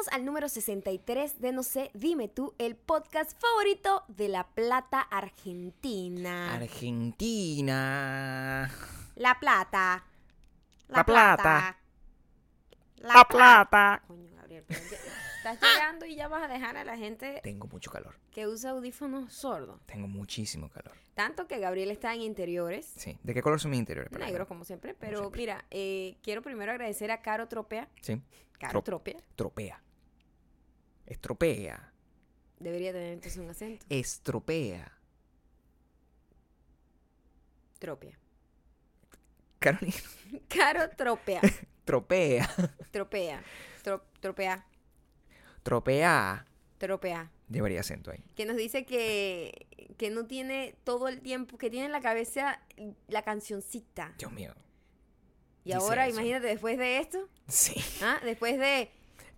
Bienvenidos al número 63 de No sé, dime tú, el podcast favorito de La Plata, Argentina. Argentina. La Plata. La Plata. La plata. Coño, Gabriel, pero ya- estás llegando y ya vas a dejar a la gente Tengo mucho calor. que usa audífonos sordos. Tengo muchísimo calor. Tanto que Gabriel está en interiores. Sí. ¿De qué color son mis interiores? Para Negro, ver. como siempre. Pero mira, eh, quiero primero agradecer a Caro Tropea. Sí. Caro Trop- Tropea. Tropea. Estropea. Debería tener entonces un acento. Estropea. Tropea. Carolina. Caro Tropea. Tropea. Tropea. Tro- tropea. Tropea. Tropea. Llevaría acento ahí. Que nos dice que, que no tiene todo el tiempo, que tiene en la cabeza la cancioncita. Dios mío. Y ahora, eso. imagínate, después de esto, Sí. ¿ah? después de...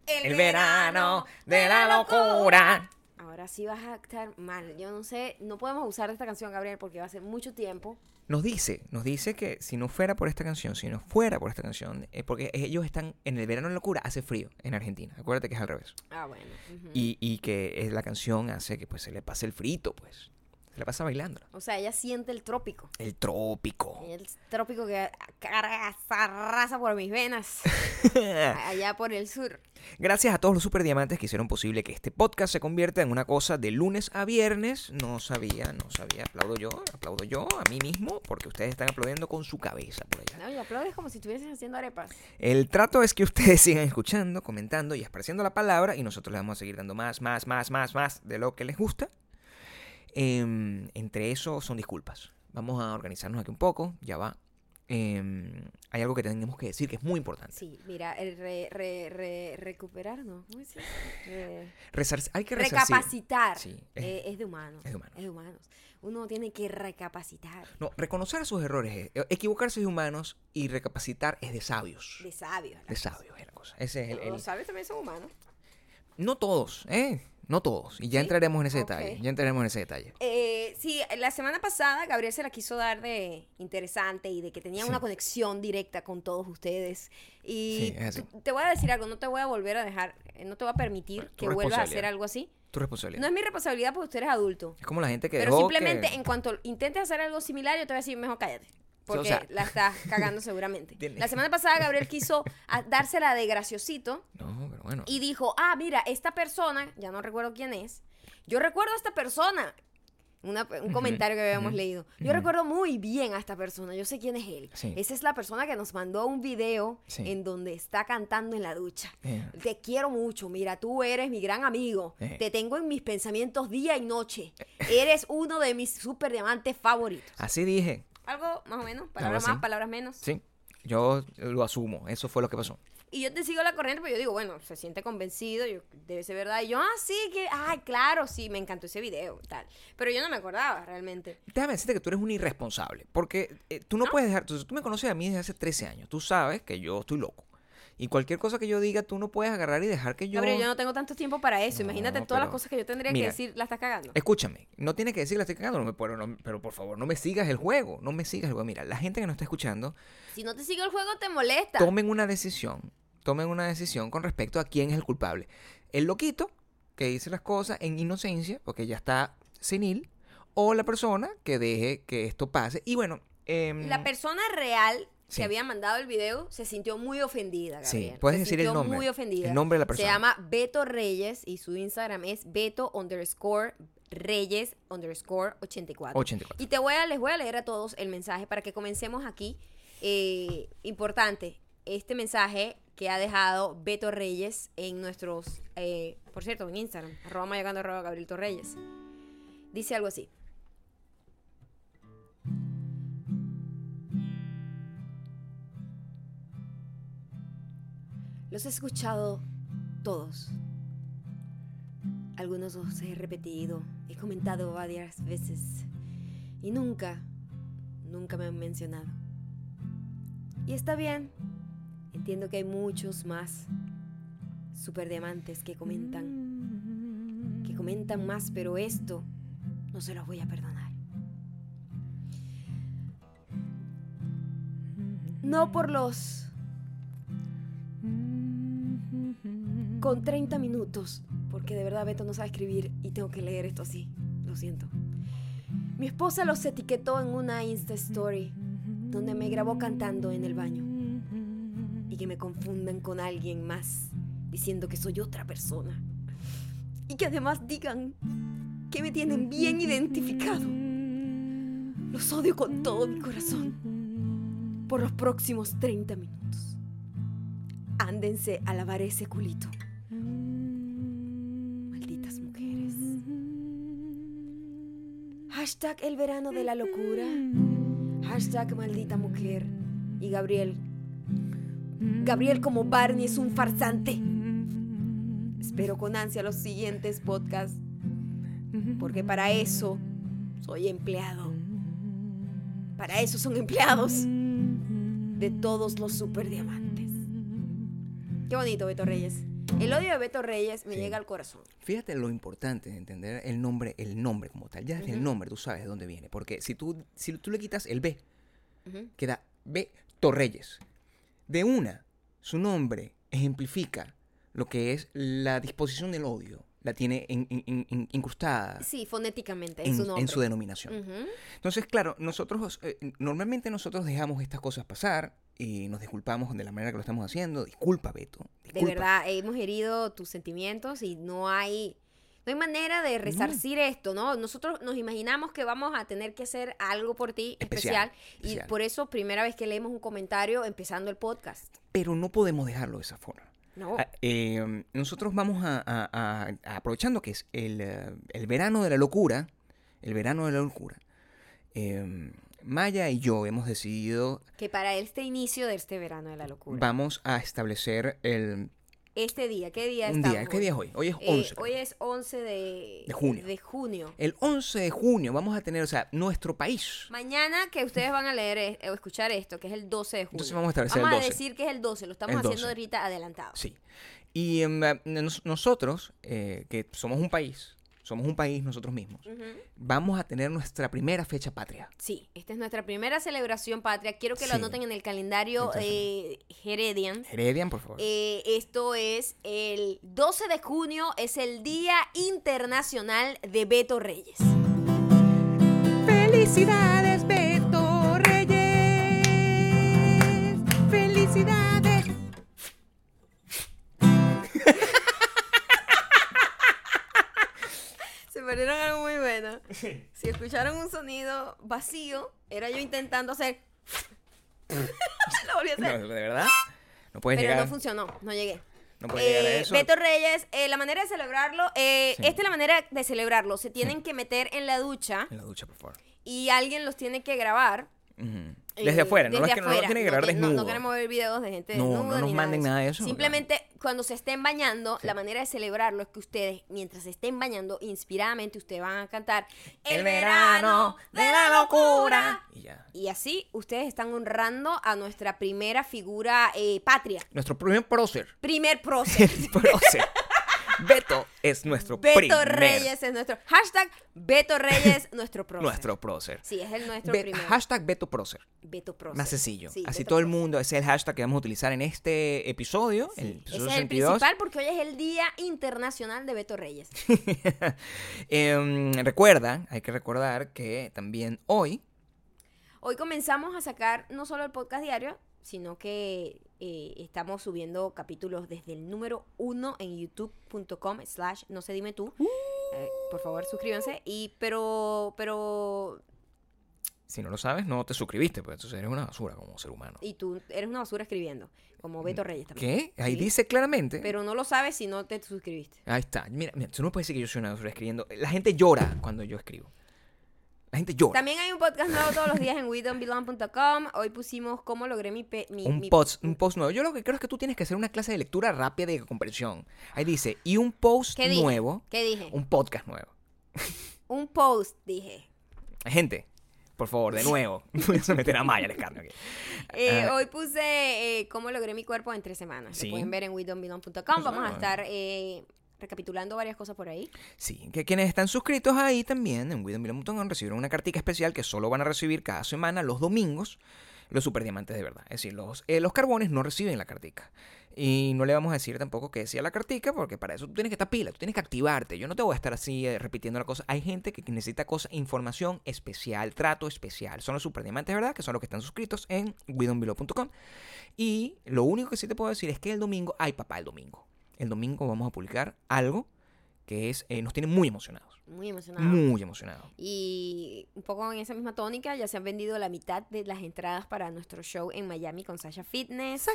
El verano de la locura. Ahora sí vas a estar mal. Yo no sé, no podemos usar esta canción, Gabriel, porque va a ser mucho tiempo. Nos dice, nos dice que si no fuera por esta canción, si no fuera por esta canción, eh, porque ellos están en el verano de locura, hace frío en Argentina. Acuérdate que es al revés. Ah, bueno. ujú. Y, y que es la canción hace que pues se le pase el frito, pues. Se le pasa bailando. O sea, ella siente el trópico. El trópico. El trópico que arrasa por mis venas. allá por el sur. Gracias a todos los super diamantes que hicieron posible que este podcast se convierta en una cosa de lunes a viernes. No sabía, no sabía. Aplaudo yo, aplaudo yo a mí mismo porque ustedes están aplaudiendo con su cabeza por allá. No, y aplaudes como si estuvieses haciendo arepas. El trato es que ustedes sigan escuchando, comentando y esparciendo la palabra y nosotros les vamos a seguir dando más, más, más, más, más de lo que les gusta. Em, entre eso son disculpas. Vamos a organizarnos aquí un poco, ya va. Em, hay algo que tenemos que decir que es muy importante. Sí, mira, el re, re, re- recuperar, ¿no? ¿Cómo se dice? Re- Resarci- hay que resarcir. recapacitar. Sí, eh, es- de humanos. es de humanos. Es de humanos. Uno tiene que recapacitar. No, reconocer sus errores, es- equivocarse es de humanos y recapacitar es de sabios. De sabios. De sabios es la cosa. Ese es el, el- Los sabios también son humanos. No todos, ¿eh? No todos. Y ya ¿Sí? entraremos en ese detalle. Ya entraremos en ese detalle. Eh, sí, la semana pasada Gabriel se la quiso dar de interesante y de que tenía Sí. una conexión directa con todos ustedes. Y Sí, tú- te voy a decir algo, no te voy a volver a dejar, eh, no te voy a permitir Tu que vuelvas a hacer algo así. Tu responsabilidad. No es mi responsabilidad porque usted eres adulto. Es como la gente que Pero dejó simplemente que- en cuanto intentes hacer algo similar, yo te voy a decir, mejor cállate. Porque sea- la estás cagando seguramente. Tiene- La semana pasada Gabriel quiso a- dársela de graciosito No, pero bueno. y dijo, ah, mira, esta persona, ya no recuerdo quién es, yo recuerdo a esta persona. Una- un comentario que habíamos leído. Yo recuerdo muy bien a esta persona, yo sé quién es él. Sí. Esa es la persona que nos mandó un video Sí. en donde está cantando en la ducha. Eh, Te quiero mucho, mira, tú eres mi gran amigo. Eh. Te tengo en mis pensamientos día y noche. Eres uno de mis super diamantes favoritos. Así dije. Algo más o menos, palabras más, palabras menos. Sí. Yo lo asumo. Eso fue lo que pasó. Y yo te sigo la corriente, pero yo digo, bueno, se siente convencido, yo, debe ser verdad. Y yo, ah, sí, que, ay, claro, sí, me encantó ese video, tal. Pero yo no me acordaba realmente. Déjame decirte que tú eres un irresponsable. Porque eh, tú no, puedes dejar. Tú, tú me conoces a mí desde hace 13 años. Tú sabes que yo estoy loco. Y cualquier cosa que yo diga, tú no puedes agarrar y dejar que yo. Gabriel, yo no tengo tanto tiempo para eso. No, Imagínate todas las cosas que yo tendría Mira, que decir, la estás cagando. Escúchame, no tienes que decir la estoy cagando, no me- pero, no- pero por favor, no me sigas el juego, no me sigas el juego. Mira, la gente que nos está escuchando, Si no te sigo el juego, te molesta. tomen una decisión, tomen una decisión con respecto a quién es el culpable. El loquito que dice las cosas en inocencia, porque ya está senil, o la persona que deje que esto pase. Y bueno, em, La persona real Sí. que había mandado el video se sintió muy ofendida, Sí, Gabriel. puedes Se decir el nombre, muy ofendida. el nombre de la persona. Se llama Beto Reyes y su Instagram es Beto underscore Reyes underscore 84. 84. Y te voy a, les voy a leer a todos el mensaje para que comencemos aquí. Eh, importante, este mensaje que ha dejado Beto Reyes en nuestros, eh, por cierto, en Instagram, arroba mayagando arroba Gabriel Torreyes. Dice algo así. Los he escuchado todos. Algunos los he repetido, he comentado varias veces y nunca, nunca me han mencionado. Y está bien, entiendo que hay muchos más superdiamantes que comentan, que comentan más, pero esto no se los voy a perdonar. No por los con 30 minutos, porque de verdad Beto no sabe escribir y tengo que leer esto así. Lo siento. Mi esposa los etiquetó en una Insta Story donde me grabó cantando en el baño y que me confunden con alguien más diciendo que soy otra persona y que además digan que me tienen bien identificado. Los odio con todo mi corazón por los próximos 30 minutos. Ándense a lavar ese culito. Malditas mujeres. Hashtag el verano de la locura. Hashtag maldita mujer. Y Gabriel. Gabriel como Barney es un farsante. Espero con ansia los siguientes podcasts. Porque para eso soy empleado. Para eso son empleados de todos los superdiamantes. Qué bonito, Beto Reyes. El odio de Beto Reyes me Sí. llega al corazón. Fíjate lo importante de entender el nombre, el nombre como tal. Ya desde el nombre tú sabes de dónde viene. Porque si tú, si tú le quitas el B, Ujú. queda B Torreyes. De una, su nombre ejemplifica lo que es la disposición del odio. La tiene in- in- in- in- incrustada Sí, fonéticamente, en, su en nombre. su denominación. Entonces, claro, nosotros, eh, normalmente nosotros dejamos estas cosas pasar y nos disculpamos de la manera que lo estamos haciendo. Disculpa, Beto. De disculpa. verdad, hemos herido tus sentimientos y no hay, no hay manera de resarcir esto, ¿no? Nosotros nos imaginamos que vamos a tener que hacer algo por ti Especial, especial, especial. y por eso primera vez que leemos un comentario empezando el podcast. Pero no podemos dejarlo de esa forma. No. Ah, eh, nosotros vamos a, a- a- a- aprovechando que es el, eh, el verano de la locura, el verano de la locura. eh, Maya y yo hemos decidido, Que para este inicio de este verano de la locura. vamos a establecer el, Este día, ¿qué día un estamos día. ¿Qué día es hoy? Hoy es Eh, 11. hoy es 11 de, De junio. de junio. El 11 de junio vamos a tener, o sea, nuestro país. Mañana que ustedes van a leer eh, o escuchar esto, que es el 12 de junio. Entonces vamos a establecer el Vamos 12. a decir que es el 12, lo estamos El haciendo 12. ahorita adelantado. Sí. Y em, eh, nos- nosotros, eh, que somos un país, somos un país nosotros mismos, vamos a tener nuestra primera fecha patria. Sí, esta es nuestra primera celebración patria. Quiero que lo anoten en el calendario Entonces, eh, Heredian. Heredian, por favor. Eh, esto es el 12 de junio, es el Día Internacional de Beto Reyes. Felicidades, Algo muy bueno. Si escucharon un sonido vacío, era yo intentando hacer... lo volví a No, hacer. de verdad. No puedes Pero llegar. no funcionó, no llegué. no puedes llegar a Eh, eso. Beto Reyes, eh, la manera de celebrarlo, eh, Sí. esta es la manera de celebrarlo. Se tienen que meter en la ducha En la ducha, por favor. y alguien los tiene que grabar. Eh, Desde afuera, no, desde es que no lo afuera. tiene que grabar no- desnudo. No, queremos ver videos de gente No, no desnuda nos ni manden nada de eso, Simplemente cuando se estén bañando, la manera de celebrarlo es que ustedes, mientras se estén bañando, inspiradamente ustedes van a cantar El verano de la locura. Y ya. Y así ustedes están honrando a nuestra primera figura eh, patria. Nuestro primer prócer. Primer prócer. prócer. Beto es nuestro Beto primer. Reyes es nuestro. Hashtag Beto Reyes, nuestro prócer. Nuestro prócer. Sí, es el nuestro Be- primero. hashtag Beto prócer. Beto prócer. Más sencillo. Sí, Así Beto todo el mundo, ese es el hashtag que vamos a utilizar en este episodio. el Ese episodio es el 62. principal porque hoy es el Día Internacional de Beto Reyes. Em, recuerda, hay que recordar que también hoy, Hoy comenzamos a sacar no solo el podcast diario, sino que eh, estamos subiendo capítulos desde el número uno en youtube.com slash no se dime tú. Eh, por favor, suscríbanse. Y pero, pero, si no lo sabes, no te suscribiste, pues entonces eres una basura como ser humano. y tú eres una basura escribiendo, como Beto Reyes también. Mm, ¿Qué? Ahí Sí. dice claramente. Pero no lo sabes si no te suscribiste. Ahí está. Mira, mira, tú no puedes decir que yo soy una basura escribiendo. La gente llora cuando yo escribo. La gente llora. También hay un podcast nuevo todos los días en WeDon'tBelong.com. Hoy pusimos cómo logré mi... pe- mi- un mi- post, un post nuevo. Yo lo que creo es que tú tienes que hacer una clase de lectura rápida y de comprensión. Ahí dice, y un post ¿Qué dije? nuevo, ¿Qué dije? un podcast nuevo. Un post, dije. Gente, por favor, de nuevo. Voy a meter a Maya al escarnio aquí. Eh, Ah. hoy puse eh, cómo logré mi cuerpo en tres semanas. Sí. Lo pueden ver en WeDon'tBelong.com. Vamos a estar eh, recapitulando varias cosas por ahí. Sí, que quienes están suscritos ahí también en WeDon'tBelong.com recibieron una cartica especial que solo van a recibir cada semana los domingos los superdiamantes de verdad. Es decir, los, eh, los carbones no reciben la cartica. Y no le vamos a decir tampoco que decía la cartica, porque para eso tú tienes que estar pila, tú tienes que activarte. Yo no te voy a estar así eh, repitiendo la cosa. Hay gente que necesita cosas, información especial, trato especial. Son los superdiamantes, ¿verdad? Que son los que están suscritos en widonbelow.com. Y lo único que sí te puedo decir es que el domingo, ay papá, el domingo. El domingo vamos a publicar algo que eh, nos tiene muy emocionados. Muy emocionado. Muy emocionados. Y un poco en esa misma tónica, ya se han vendido la mitad de las entradas para nuestro show en Miami con Sasha Fitness.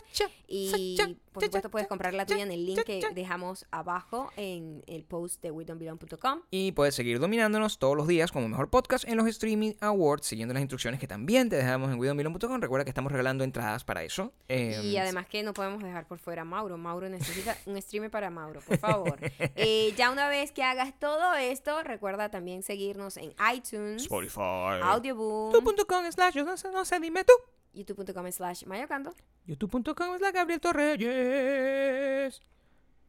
Y por supuesto puedes comprar la tuya en el link que dejamos abajo en el post de WeDon'tBelong.com. Y puedes seguir dominándonos todos los días como mejor podcast en los Streaming Awards, siguiendo las instrucciones que también te dejamos en WeDon'tBelong.com. Recuerda que estamos regalando entradas para eso. Eh, Y además que no podemos dejar por fuera a Mauro. Mauro necesita un streamer para Mauro, por favor. Eh, ya una vez que hagas todo esto, recuerda también seguirnos en iTunes, Spotify. Audioboom, YouTube.com slash, yo no sé, no sé, dime tú. youtube.com slash mayocando. YouTube.com slash Gabriel Torreyes.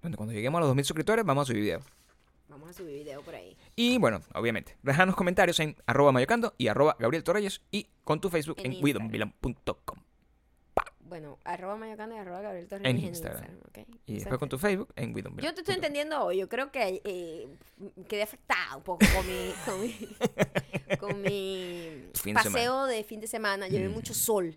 Donde cuando lleguemos a los 2000 suscriptores vamos a subir video. Vamos a subir video por ahí. Y bueno, obviamente, dejanos comentarios en arroba mayocando y arroba Gabriel Torreyes y con tu Facebook En en. Bueno, arroba mayocando y arroba Gabriel Torres En en Instagram. Instagram. ¿ok? Y después con tu Facebook en widonbilan. Yo te estoy entendiendo hoy. Yo creo que eh, quedé afectada un poco con mi, con mi, con mi Fin de paseo de fin de semana. Llevé Mm. mucho sol.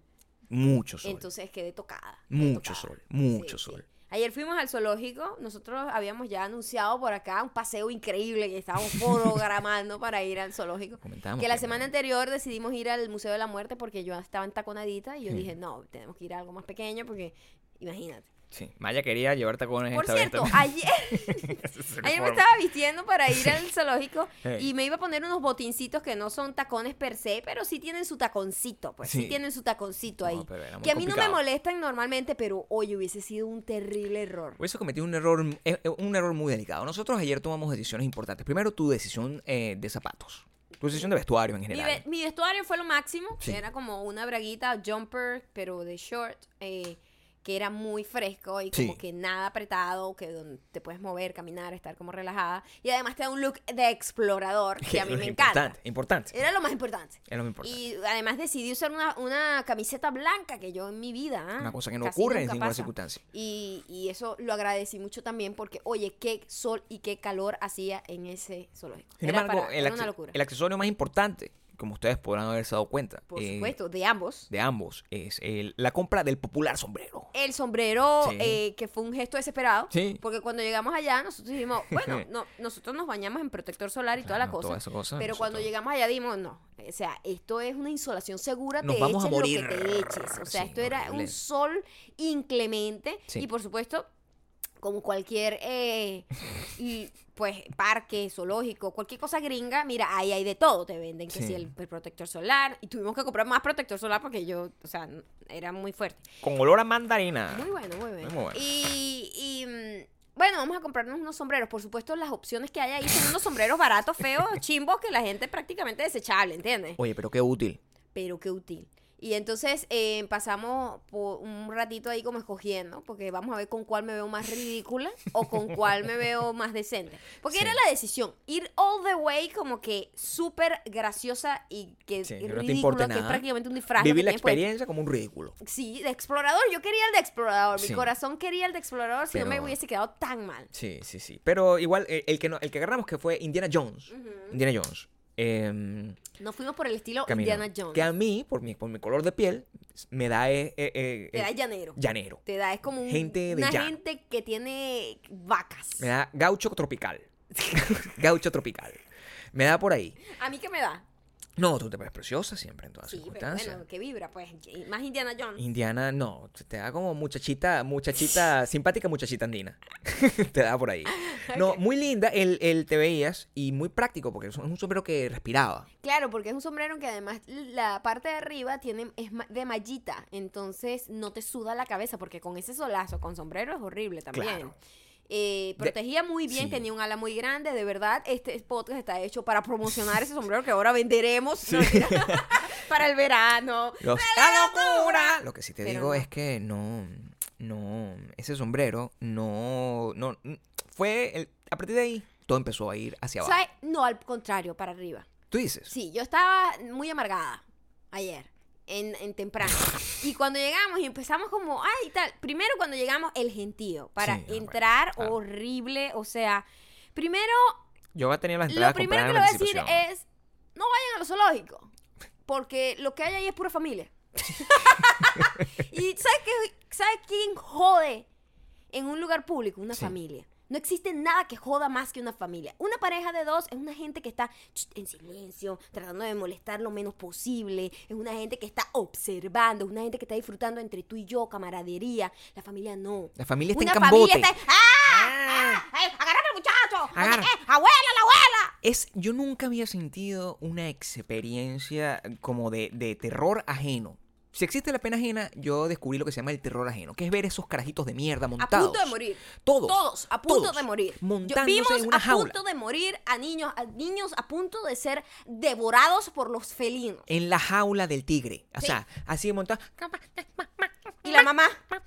Mucho sol. Entonces quedé tocada. quedé mucho tocada. sol. Mucho Sí, sí. Ayer fuimos al zoológico. Nosotros habíamos ya anunciado por acá un paseo increíble que estábamos programando para ir al zoológico. Comentábamos Que la semana anterior decidimos ir al Museo de la Muerte porque yo estaba en taconadita y yo Sí. dije, no, tenemos que ir a algo más pequeño porque, imagínate. Sí, Maya quería llevar tacones Por esta vez cierto, también. ayer, ayer me estaba vistiendo para ir al zoológico Hey. y me iba a poner unos botincitos que no son tacones per se, pero sí tienen su taconcito, pues sí, Sí. tienen su taconcito ahí. No, que a mí no me molestan normalmente, pero hoy hubiese sido un terrible error. Hubiese cometido un error, eh, eh, un error muy delicado. Nosotros ayer tomamos decisiones importantes. Primero, tu decisión eh, de zapatos. Tu decisión de vestuario en general. mi vestuario fue lo máximo. Sí. Era como una braguita jumper, pero de short, eh, que era muy fresco y como Sí. que nada apretado, que donde te puedes mover, caminar, estar como relajada. Y además te da un look de explorador, que a mí me importante, encanta. Importante. Era lo más importante. Es lo más importante. Y además decidí usar una, una camiseta blanca que yo en mi vida. ¿ah? Una cosa que no casi ocurre en ninguna pasa. circunstancia. Y, y eso lo agradecí mucho también porque, oye, qué sol y qué calor hacía en ese zoológico. Sin Era, embargo, para- el, era una locura. el accesorio más importante, como ustedes podrán haberse dado cuenta, Por eh, supuesto, de ambos. de ambos, es el- la compra del popular sombrero. El sombrero, Sí. eh, que fue un gesto desesperado. Sí. Porque cuando llegamos allá, nosotros dijimos, bueno, no, nosotros nos bañamos en protector solar y toda la cosa. toda esa cosa, pero nosotros- cuando llegamos allá, dimos, no. O sea, esto es una insolación segura, Nos te vamos a eches morir. lo que te eches. O sea, Sí, esto era un sol inclemente. Sí. Y por supuesto, como cualquier eh, y, pues parque, zoológico, cualquier cosa gringa, mira, ahí hay de todo, te venden que Sí. si el, el protector solar, y tuvimos que comprar más protector solar porque yo, o sea, era muy fuerte. Con olor a mandarina. Muy bueno, muy bueno. Muy bueno. Y, y, mm, bueno, vamos a comprarnos unos sombreros. Por supuesto, las opciones que hay ahí son unos sombreros baratos, feos, chimbos, que la gente prácticamente desechable, ¿entiendes? Oye, pero qué útil. Pero qué útil. Y entonces eh, pasamos por un ratito ahí como escogiendo, porque vamos a ver con cuál me veo más ridícula o con cuál me veo más decente. Porque Sí. era la decisión, ir all the way como que súper graciosa y que Sí, que no ridículo, que es prácticamente un disfraz. Vivir la experiencia como un ridículo. Sí, de explorador. Yo quería el de explorador. Mi corazón quería el de explorador si no me hubiese quedado tan mal. Sí, sí, sí. Pero igual, eh, el que, no- el que agarramos que fue Indiana Jones. Indiana Jones. Em, Nos fuimos por el estilo caminó. Indiana Jones. Que a mí, por mi, por mi color de piel, me da eh, eh, eh, Te da eh, llanero. llanero. Te da, es como un- Gente de una gente que tiene vacas. Me da gaucho tropical. gaucho tropical. Me da por ahí. ¿A mí qué me da? No, tú te ves preciosa siempre en todas Sí, pero circunstancias. bueno, que vibra, pues. Más Indiana Jones. Indiana, no, te da como muchachita, muchachita, simpática muchachita andina. te da por ahí. No, muy linda, el, el te veías y muy práctico porque es un sombrero que respiraba. Claro, porque es un sombrero que además la parte de arriba tiene es de mallita, entonces no te suda la cabeza porque con ese solazo con sombrero es horrible también. Claro. Eh, protegía muy bien, sí. tenía un ala muy grande, de verdad. Este podcast está hecho para promocionar ese sombrero que ahora venderemos no, para el verano. Los- ¡La locura! Lo que sí te Pero digo no. es que no, no, ese sombrero no, no, fue, el- a partir de ahí, todo empezó a ir hacia abajo. ¿Sabes? No, al contrario, para arriba. Tú dices, Sí, yo estaba muy amargada ayer. En, en temprano. y cuando llegamos y empezamos como, ay, tal. Primero cuando llegamos, el gentío. Para Sí, ah, bueno, entrar, claro. horrible. O sea, primero, Yo voy a tener las lo entradas primero que le compradas voy en decir anticipación. es, no vayan a los zoológicos. Porque lo que hay ahí es pura familia. y ¿sabes, qué, ¿sabes quién jode en un lugar público? Una Sí. familia. No existe nada que joda más que una familia. Una pareja de dos es una gente que está en silencio, tratando de molestar lo menos posible. Es una gente que está observando. Es una gente que está disfrutando entre tú y yo, camaradería. La familia no. La familia está una en cambote. familia está. ¡Ah! ¡Ah! ¡Ay, ¡Agárrame al muchacho! Agarra. ¿Dónde qué? ¡Abuela, la abuela! Es, yo nunca había sentido una experiencia como de, de terror ajeno. Si existe la pena ajena, yo descubrí lo que se llama el terror ajeno, que es ver esos carajitos de mierda A montados. punto de morir. Todos. Todos, a punto todos, de morir. Montándose vimos en una a jaula. punto de morir a niños, a niños a punto de ser devorados por los felinos. En la jaula del tigre. O Sí. sea, así montado. Y la mamá, ay,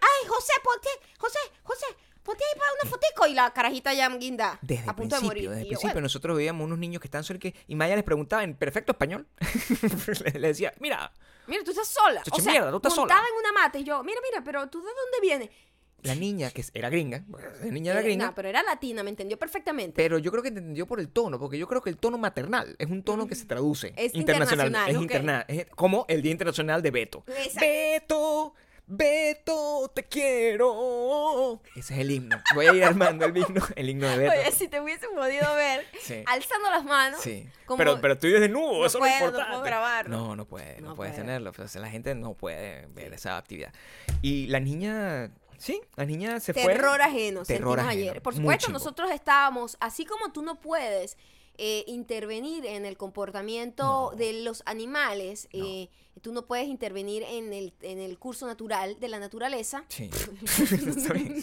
ay, José, ponte, José, José, ponte ahí para una fotico. Y la carajita ya guinda, Desde a el punto de principio, morir. desde el principio bueno, nosotros veíamos unos niños que están que, y Maya les preguntaba en perfecto español. le decía, mira, mira, tú estás sola. Chacha, o sea, mierda, tú estás sola. montada en una mata. Y yo, mira, mira, pero tú de dónde vienes? la niña, que era gringa, la niña era Eh, gringa, No, pero era latina, me entendió perfectamente. pero yo creo que entendió por el tono, porque yo creo que el tono maternal es un tono que se traduce Es internacional. internacional, Es ok. interna- es como el Día Internacional de Beto. Exacto. Beto, Beto, te quiero. Ese es el himno. Voy a ir armando el himno, el himno de Beto. Oye, si te hubiesen podido ver Sí. alzando las manos. Sí. como- Pero, pero estoy desnudo, No eso puedo, es no lo importante. puedo grabarlo. No, no puede, no, No puedes puedo. tenerlo. pues, la gente no puede ver esa actividad. Y la niña, sí, la niña se fue. Terror ajeno, Terror sentimos ajeno, ayer. Por supuesto, nosotros estábamos, así como tú no puedes eh, intervenir en el comportamiento No. de los animales, No. eh, tú no puedes intervenir en el, en el curso natural de la naturaleza. Sí. Está bien.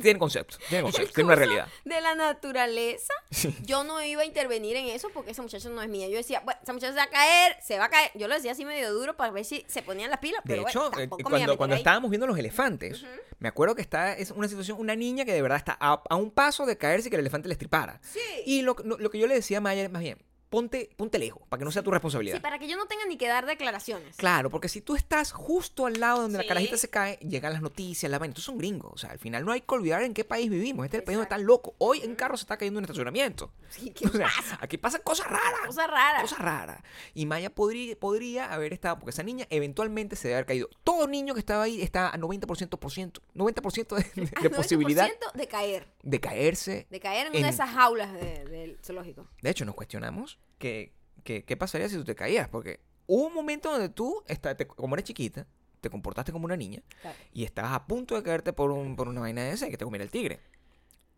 Tiene concepto, tiene concepto, tiene una realidad. De la naturaleza, Sí. yo no iba a intervenir en eso porque esa muchacha no es mía. Yo decía, bueno, esa muchacha se va a caer, se va a caer. Yo lo decía así medio duro para ver si se ponían las pilas. De pero hecho, bueno, eh, tampoco cuando, cuando ahí. estábamos viendo los elefantes, me acuerdo que está es una situación, una niña que de verdad está a, a un paso de caerse y que el elefante le estripara. Sí. Y lo, lo- lo que yo le decía a Maya más bien, ponte, ponte lejos, para que no sea tu responsabilidad. Sí, para que yo no tenga ni que dar declaraciones. Claro, porque si tú estás justo al lado donde la carajita se cae, llegan las noticias, la vaina. Estos son gringos. O sea, al final no hay que olvidar en qué país vivimos. Este es el país donde Exacto. están locos. Hoy en carro se está cayendo en estacionamiento. Sí, ¿qué O sea, pasa? aquí pasan cosas raras. Cosa rara. Cosas raras. Y Maya podría, podría haber estado, porque esa niña eventualmente se debe haber caído. Todo niño que estaba ahí está a 90%, por ciento, 90% de, de- de posibilidad 90% de caer. de caerse. De caer en, En- una de esas jaulas de- del zoológico. De hecho, nos cuestionamos que, que- qué pasaría si tú te caías. Porque hubo un momento donde tú, está- te- como eres chiquita, te comportaste como una niña. Claro. y estabas a punto de caerte por, un, por una vaina de ese que te comiera el tigre.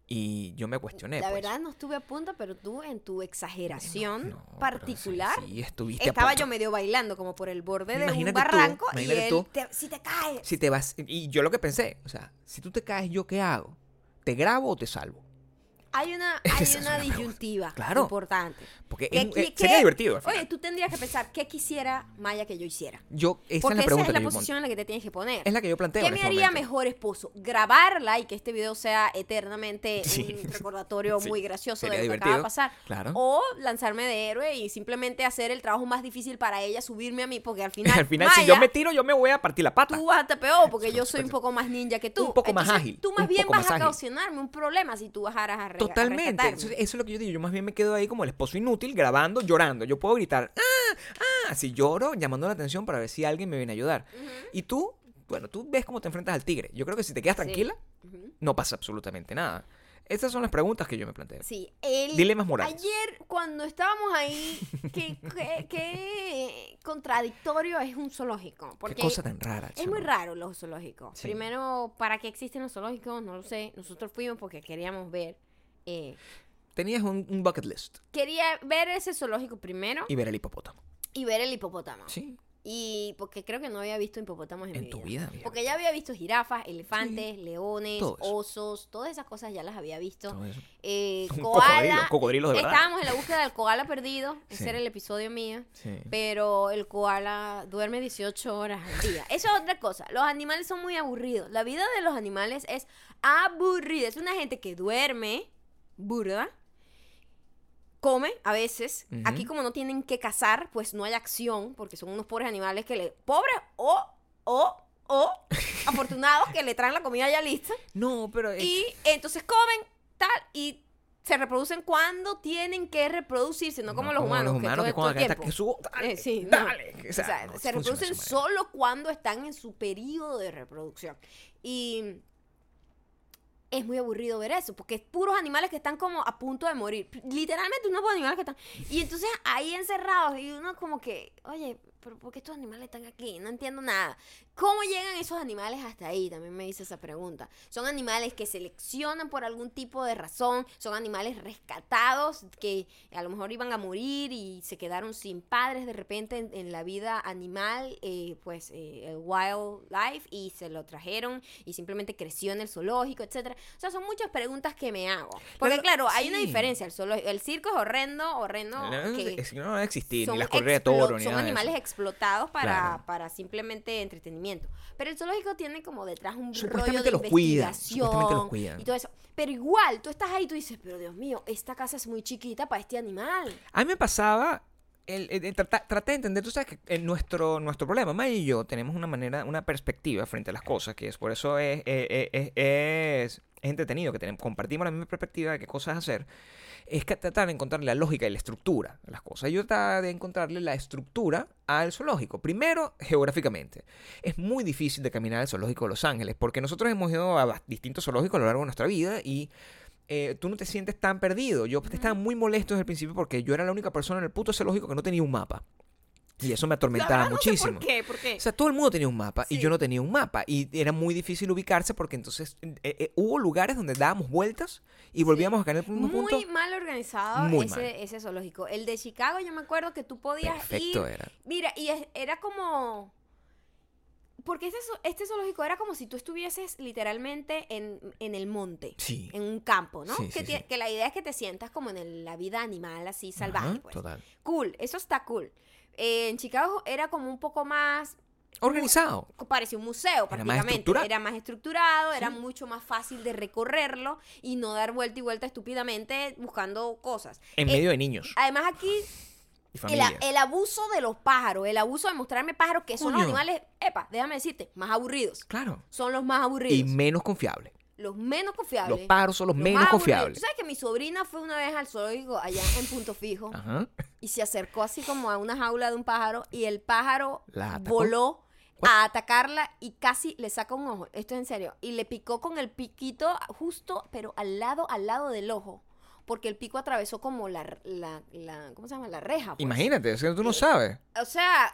Y yo me cuestioné. La pues. verdad no estuve a punto, pero tú en tu exageración No, pero particular. sí, estuviste a Estaba punto. yo medio bailando como por el borde de un tú, barranco y él tú. te- si te caes. Si te vas. Y yo lo que pensé, o sea, si tú te caes, ¿yo qué hago? ¿Te grabo o te salvo? Hay una, Esa hay una disyuntiva Claro. importante. Porque ¿Qué es- qui- eh, sería divertido. al final. Oye, tú tendrías que pensar qué quisiera Maya que yo hiciera. yo, esa Porque es la esa pregunta es la que posición en la que te tienes que poner. Es la que yo planteo. ¿Qué en me este haría momento. mejor esposo? ¿Grabarla y que este video sea eternamente Sí. un recordatorio Sí. muy gracioso Sería de lo que acaba de divertido, pasar? claro. O lanzarme de héroe y simplemente hacer el trabajo más difícil para ella, subirme a mí, porque al final, Al final, si yo me tiro, yo me voy a partir la pata. tú vas a estar peor porque Por yo soy un poco más ninja que tú. Un poco más ágil, Tú más bien vas a ágil. un problema si tú bajaras a Totalmente. Eso, eso es lo que yo digo. Yo más bien me quedo ahí como el esposo inútil, grabando, llorando. Yo puedo gritar, ¡ah! ¡ah! Si lloro, llamando la atención para ver si alguien me viene a ayudar. Y tú, bueno, tú ves cómo te enfrentas al tigre. Yo creo que si te quedas Sí. tranquila, Ujú. no pasa absolutamente nada. Esas son las preguntas que yo me planteo. Sí, el, Dilemas morales. Ayer, cuando estábamos ahí, qué, qué- qué contradictorio es un zoológico. Porque Qué cosa tan rara. es muy raro los zoológicos. Sí. Primero, ¿para qué existen los zoológicos? No lo sé. Nosotros fuimos porque queríamos ver. Eh, Tenías un, un bucket list quería ver ese zoológico primero y ver el hipopótamo. y ver el hipopótamo. Sí, Y porque creo que no había visto hipopótamos en, en mi tu vida. Porque ya había visto jirafas, elefantes, leones, Todo osos, todas esas cosas ya las había visto. Todo eso. Eh, Un koala. cocodrilo, cocodrilos de verdad. Estábamos en la búsqueda del koala perdido. Ese Sí. era el episodio mío. Sí. Pero el koala duerme 18 horas al día. Eso es otra cosa. Los animales son muy aburridos. La vida de los animales es aburrida. Es una gente que duerme, burda, come a veces. Aquí como no tienen que cazar, pues no hay acción, porque son unos pobres animales que le... Pobres o, o, o, afortunados que le traen la comida ya lista. No, pero... Y entonces comen tal y se reproducen cuando tienen que reproducirse, no como no los humanos, que todo, que todo cuando que subo, dale, Eh, sí, dale. O O sea, sea, no, se reproducen solo cuando están en su periodo de reproducción. Y es muy aburrido ver eso, porque es puros animales que están como a punto de morir. Literalmente unos animales que están... Y entonces ahí encerrados y uno como que, oye, pero ¿por qué estos animales están aquí? No entiendo nada. ¿Cómo llegan esos animales hasta ahí? También me hice esa pregunta. Son animales que seleccionan por algún tipo de razón, son animales rescatados que a lo mejor iban a morir y se quedaron sin padres de repente en, en la vida animal, eh, pues eh, el wildlife, y se lo trajeron y simplemente creció en el zoológico, etcétera. O sea, son muchas preguntas que me hago. Porque Pero, claro, hay una diferencia. El, zoológico- el circo es horrendo, horrendo. No, que no va a existir, ni son las de toro, ni son nada de animales eso. explotados para, Claro. para simplemente entretenimiento. Pero el zoológico tiene como detrás un rollo de los cuidan, investigación supuestamente los cuidan. y todo eso. Pero igual, tú estás ahí y tú dices, pero Dios mío, esta casa es muy chiquita para este animal. A mí me pasaba, el, el- el trata- traté de entender, tú sabes que nuestro, nuestro problema, May y yo tenemos una manera, una perspectiva frente a las cosas, que es por eso es, es, es- es- es entretenido, que tenemos, compartimos la misma perspectiva de qué cosas hacer, es que tratar de encontrarle la lógica y la estructura a las cosas. Yo trataba de encontrarle la estructura al zoológico. Primero, geográficamente. Es muy difícil de caminar al zoológico de Los Ángeles, porque nosotros hemos ido a distintos zoológicos a lo largo de nuestra vida y eh, tú no te sientes tan perdido. Yo estaba muy molesto desde el principio porque yo era la única persona en el puto zoológico que no tenía un mapa. Y eso me atormentaba sé muchísimo. ¿Por qué? ¿Por qué? O sea, todo el mundo tenía un mapa y Sí. yo no tenía un mapa. Y era muy difícil ubicarse porque entonces eh, eh, hubo lugares donde dábamos vueltas y volvíamos a caer en el mismo muy punto. mal organizado Muy ese, mal. ese zoológico. El de Chicago, yo me acuerdo que tú podías Perfecto ir. era. Mira, y es- era como. Porque este, este zoológico era como si tú estuvieses literalmente en, en el monte. Sí. En un campo, ¿no? Sí, que, sí, sí. la idea es que te sientas como en el- la vida animal, así salvaje. Ajá, pues. Total. Cool, eso está cool. Eh, en Chicago era como un poco más Organizado. parecía un museo Era más prácticamente. Era más estructurado, era mucho más fácil de recorrerlo y no dar vuelta y vuelta estúpidamente buscando cosas. En Eh, medio de niños Además aquí el, abuso de los pájaros, el abuso de mostrarme pájaros que son los animales, epa, déjame decirte, más aburridos. Claro. Son los más aburridos. Y menos confiable. los menos confiables. Los pájaros son los, los menos confiables. ¿Tú sabes que mi sobrina fue una vez al zoológico allá en Punto Fijo Ajá. Y se acercó así como a una jaula de un pájaro y el pájaro voló a atacarla y casi le saca un ojo. Esto es en serio. Y le picó con el piquito justo, pero al lado, al lado del ojo. Porque el pico atravesó como la, la, la ¿cómo se llama? La reja. pues. Imagínate, es que tú no sabes. O sea,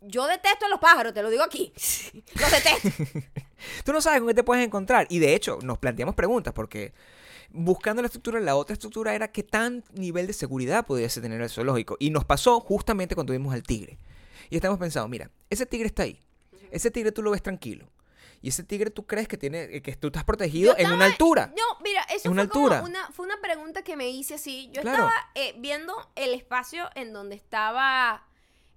yo detesto a los pájaros, te lo digo aquí. Los detesto. Tú no sabes con qué te puedes encontrar. Y de hecho, nos planteamos preguntas porque buscando la estructura, la otra estructura era qué tan nivel de seguridad pudiese tener el zoológico. Y nos pasó justamente cuando vimos al tigre. Y estamos pensando, mira, ese tigre está ahí. Ese tigre tú lo ves tranquilo. Y ese tigre tú crees que tiene eh, que tú estás protegido Yo en una altura. No, mira, eso una fue como una, fue una pregunta que me hice así. Yo Claro. estaba eh, viendo el espacio en donde estaba.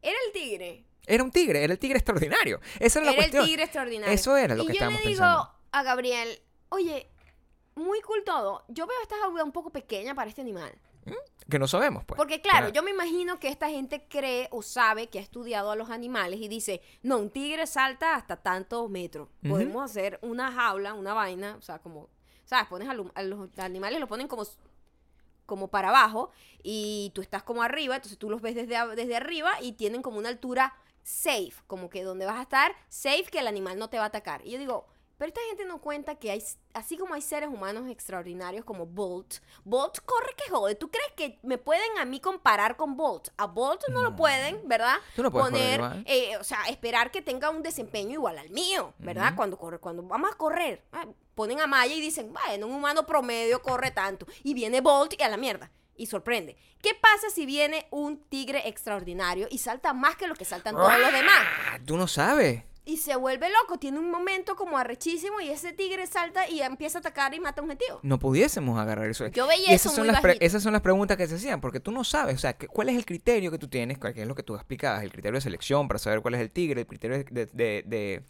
Era el tigre. Era un tigre, era el tigre extraordinario. Esa era la Era el cuestión. tigre extraordinario. Eso era lo y que yo estábamos le digo pensando. a Gabriel, oye, muy cool todo. Yo veo esta jaula un poco pequeña para este animal. Que no sabemos, pues. Porque claro, yo me imagino que esta gente cree o sabe que ha estudiado a los animales y dice, no, un tigre salta hasta tantos metros. Podemos hacer una jaula, una vaina, o sea, como, ¿sabes? Pones a, lo- a los animales, los ponen como, como para abajo y tú estás como arriba, entonces tú los ves desde, desde arriba y tienen como una altura safe, como que donde vas a estar safe que el animal no te va a atacar. Y yo digo, pero esta gente no cuenta que hay, así como hay seres humanos extraordinarios como Bolt, Bolt corre que jode. ¿Tú crees que me pueden a mí comparar con Bolt? A Bolt no, lo pueden, ¿verdad? Tú no puedes Poner, correr igual. eh, o sea, esperar que tenga un desempeño igual al mío, ¿verdad? Cuando corre, cuando vamos a correr, ah, ponen a Maya y dicen, bueno, un humano promedio corre tanto. Y viene Bolt y a la mierda. Y sorprende. ¿Qué pasa si viene un tigre extraordinario y salta más que lo que saltan todos los demás? Ah, Tú no sabes. Y se vuelve loco, tiene un momento como arrechísimo y ese tigre salta y empieza a atacar y mata a un objetivo. No pudiésemos agarrar eso. Yo veía y eso esas son, muy las bajito. esas son las preguntas que se hacían, porque tú no sabes, o sea, que- ¿cuál es el criterio que tú tienes? ¿Cuál- ¿Qué es lo que tú explicabas? El criterio de selección para saber cuál es el tigre, el criterio de... de- de- de-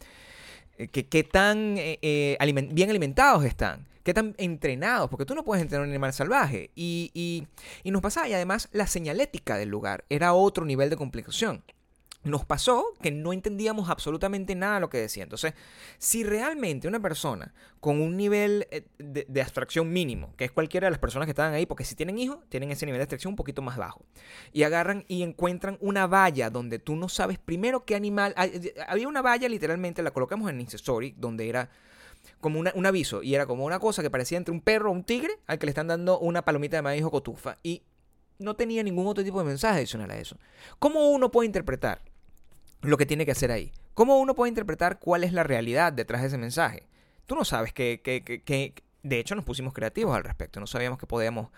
eh, que, qué tan eh, eh, bien alimentados están. qué tan entrenados, porque tú no puedes entrenar a un animal salvaje. Y, y, y nos pasaba, y además la señalética del lugar era otro nivel de complicación. Nos pasó que no entendíamos absolutamente nada de lo que decía. Entonces, si realmente una persona con un nivel eh, de, abstracción mínimo, que es cualquiera de las personas que estaban ahí, porque si tienen hijos, tienen ese nivel de abstracción un poquito más bajo, y agarran y encuentran una valla donde tú no sabes primero qué animal. hay- Había una valla, literalmente, la colocamos en Insta Story, donde era como un aviso y era como una cosa que parecía entre un perro o un tigre al que le están dando una palomita de maíz o cotufa y no tenía ningún otro tipo de mensaje adicional a eso. ¿Cómo uno puede interpretar lo que tiene que hacer ahí? ¿Cómo uno puede interpretar cuál es la realidad detrás de ese mensaje? Tú no sabes que, que- que- que- de hecho nos pusimos creativos al respecto, no sabíamos qué podíamos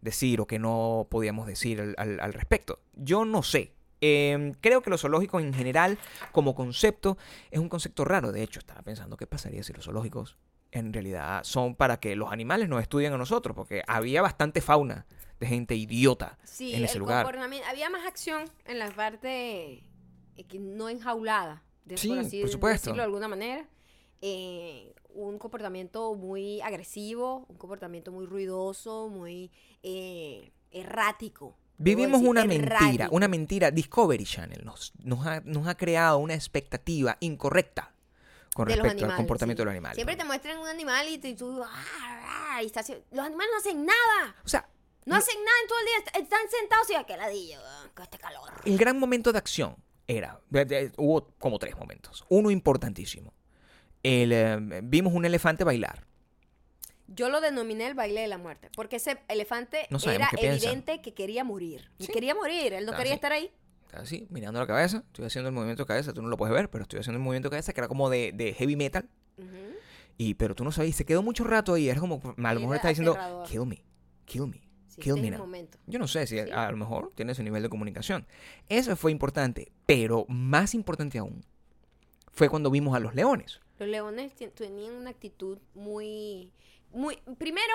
decir o qué no podíamos decir al, al- al respecto. Yo no sé. Eh, creo que los zoológicos en general, como concepto, es un concepto raro. De hecho, estaba pensando qué pasaría si los zoológicos en realidad son para que los animales nos estudien a nosotros, porque había bastante fauna de gente idiota Sí, en ese el lugar. Había más acción en la parte no enjaulada, de, Sí, por así por supuesto. decirlo de alguna manera. Eh, un comportamiento muy agresivo, un comportamiento muy ruidoso, muy eh, errático. Vivimos decir, una mentira, errático. una mentira. Discovery Channel nos, nos, ha, nos ha creado una expectativa incorrecta con respecto al animales, comportamiento sí. de los animales. Siempre te muestran un animal y tú, y tú, ah, ah, y está haciendo- los animales no hacen nada. O sea, No hacen nada en todo el día. est- Están sentados y aquel ladillo, ah, con este calor. el gran momento de acción era, de- de- hubo como tres momentos. Uno importantísimo. El, eh, vimos un elefante bailar. Yo lo denominé el baile de la muerte, porque ese elefante No era evidente que quería morir. Sí. Quería morir, él no quería sí. estar ahí. Estaba así, mirando la cabeza. Estoy haciendo el movimiento de cabeza. Tú no lo puedes ver, pero estoy haciendo el movimiento de cabeza que era como de, de heavy metal. Ujú. Y, pero tú no sabías, se quedó mucho rato ahí. Era como, a lo mejor está diciendo, aterrador. kill me, kill me. Sí, Kill me now. Yo no sé si Sí. a lo mejor tiene ese nivel de comunicación. Eso fue importante, pero más importante aún fue cuando vimos a los leones. Los leones tenían una actitud muy, muy, primero,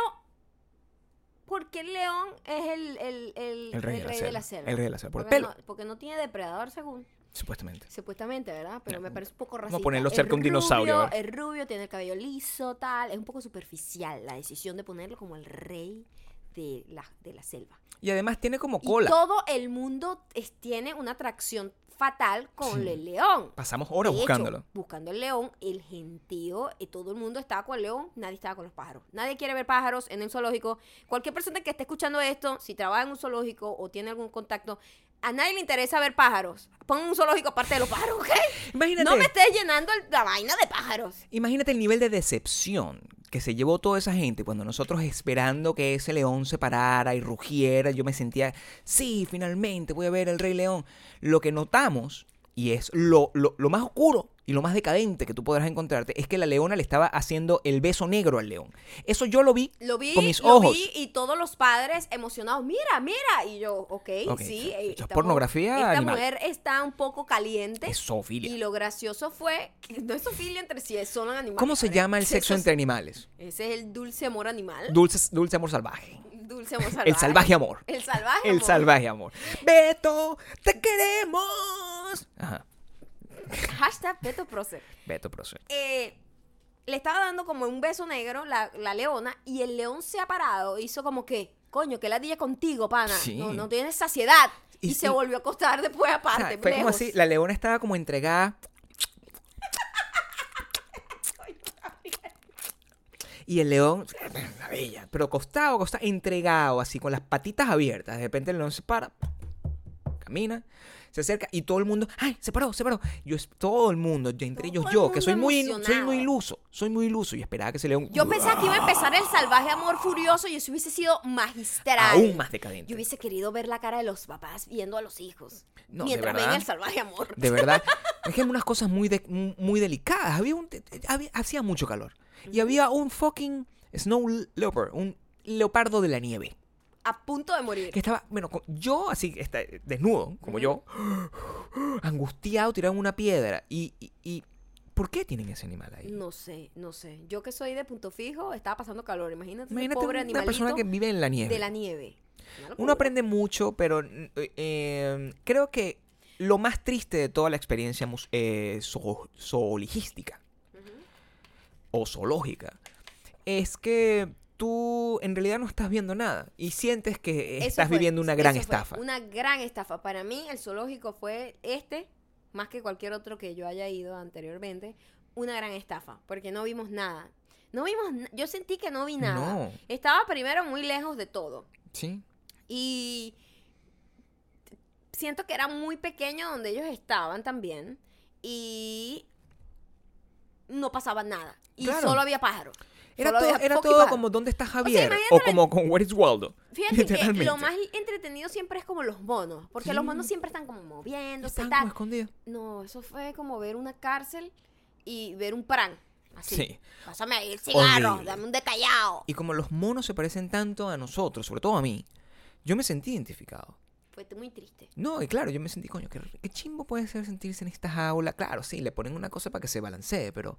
porque el león es el, el, el, El rey, de, la de selva. la selva. El rey de la selva. Por porque, pelo, no, porque no tiene depredador según, supuestamente. supuestamente, ¿verdad? Pero No, me parece un poco vamos a racista. ponerlo cerca un dinosaurio. Es rubio, tiene el cabello liso, tal. Es un poco superficial la decisión de ponerlo como el rey de la, de la selva. Y además tiene como Y cola. todo el mundo es- tiene una atracción fatal con Sí. el león. Pasamos horas De hecho, buscándolo. buscando el león, el gentío, y todo el mundo estaba con el león, nadie estaba con los pájaros. Nadie quiere ver pájaros en un zoológico. Cualquier persona que esté escuchando esto, si trabaja en un zoológico o tiene algún contacto, a nadie le interesa ver pájaros. Pon un zoológico aparte de los pájaros, ¿ok? Imagínate, No me estés llenando el- la vaina de pájaros. imagínate el nivel de decepción que se llevó toda esa gente cuando nosotros esperando que ese león se parara y rugiera. Yo me sentía, sí, finalmente voy a ver el rey león. Lo que notamos, y es lo, lo, lo más oscuro y lo más decadente que tú podrás encontrarte, es que la leona le estaba haciendo el beso negro al león. Eso yo lo vi Lo vi, con mis lo ojos. vi y todos los padres emocionados, mira, mira. Y yo, ok, Ok, sí. esto eh, es estamos- pornografía Esta animal. mujer está un poco caliente. Es zoofilia. Y lo gracioso fue que no es zoofilia entre sí, son animales. ¿Cómo se llama el sexo entre animales? Ese es el dulce amor animal. Dulce, dulce amor salvaje. Dulce amor salvaje. El salvaje amor. El salvaje El amor. salvaje amor. Beto, te queremos. Ajá. Hashtag Beto Procer. Beto Procer. Eh, le estaba dando como un beso negro la, la leona y el león se ha parado. Hizo como que, coño, que ladilla contigo, pana. Sí. No, no tienes saciedad. Y, Y- se volvió a acostar después O aparte. sea, fue como así, la leona estaba como entregada. Y el león, la bella, pero acostado, acostado, entregado, así, con las patitas abiertas. De repente el león se para, camina, se acerca y todo el mundo, ¡ay! Se paró, se paró. Yo, todo el mundo, yo, entre ellos el yo, que soy muy, soy muy iluso, soy muy iluso y esperaba que ese león. Yo pensaba que iba a empezar el salvaje amor furioso y eso hubiese sido magistral. Aún más decadente. Yo hubiese querido ver la cara de los papás viendo a los hijos. No, mientras ven verdad. el salvaje amor. De verdad. Es que unas cosas muy, de- muy delicadas. Había un, había- hacía mucho calor. Y había un fucking snow leopard, un leopardo de la nieve. A punto de morir. Que estaba, bueno, yo así, está, desnudo, como yo, angustiado, tirado en una piedra. Y, y, y, ¿por qué tienen ese animal ahí? No sé, no sé. Yo que soy de punto fijo, estaba pasando calor. Imagínate, Imagínate pobre una persona que vive en la nieve. de la nieve. Una Uno aprende mucho, pero eh, eh, creo que lo más triste de toda la experiencia eh, zoo- zoologística o zoológica es que tú en realidad no estás viendo nada y sientes que Eso estás fue, viviendo una gran estafa. Una gran estafa. Para mí, el zoológico fue este, más que cualquier otro que yo haya ido anteriormente, una gran estafa, porque no vimos nada. No vimos, yo sentí que no vi nada. No. Estaba primero muy lejos de todo. Sí. Y siento que era muy pequeño donde ellos estaban también. Y no pasaba nada. Y Claro. solo había pájaros. Era Solo todo, había era todo como ¿dónde está Javier? o imagínate- como con Where is Waldo. Fíjate que Literalmente. lo más entretenido siempre es como los monos. Porque los Sí. monos siempre están como moviéndose. Están como escondidos. No, eso fue como ver una cárcel y ver un pran. Así. Sí. Pásame ahí el cigarro, Horrible. dame un detallado. Y como los monos se parecen tanto a nosotros, sobre todo a mí, yo me sentí identificado. Fue muy triste. No, y claro, yo me sentí, coño, qué, qué chimbo puede ser sentirse en esta jaula. Claro, sí, le ponen una cosa para que se balancee, pero,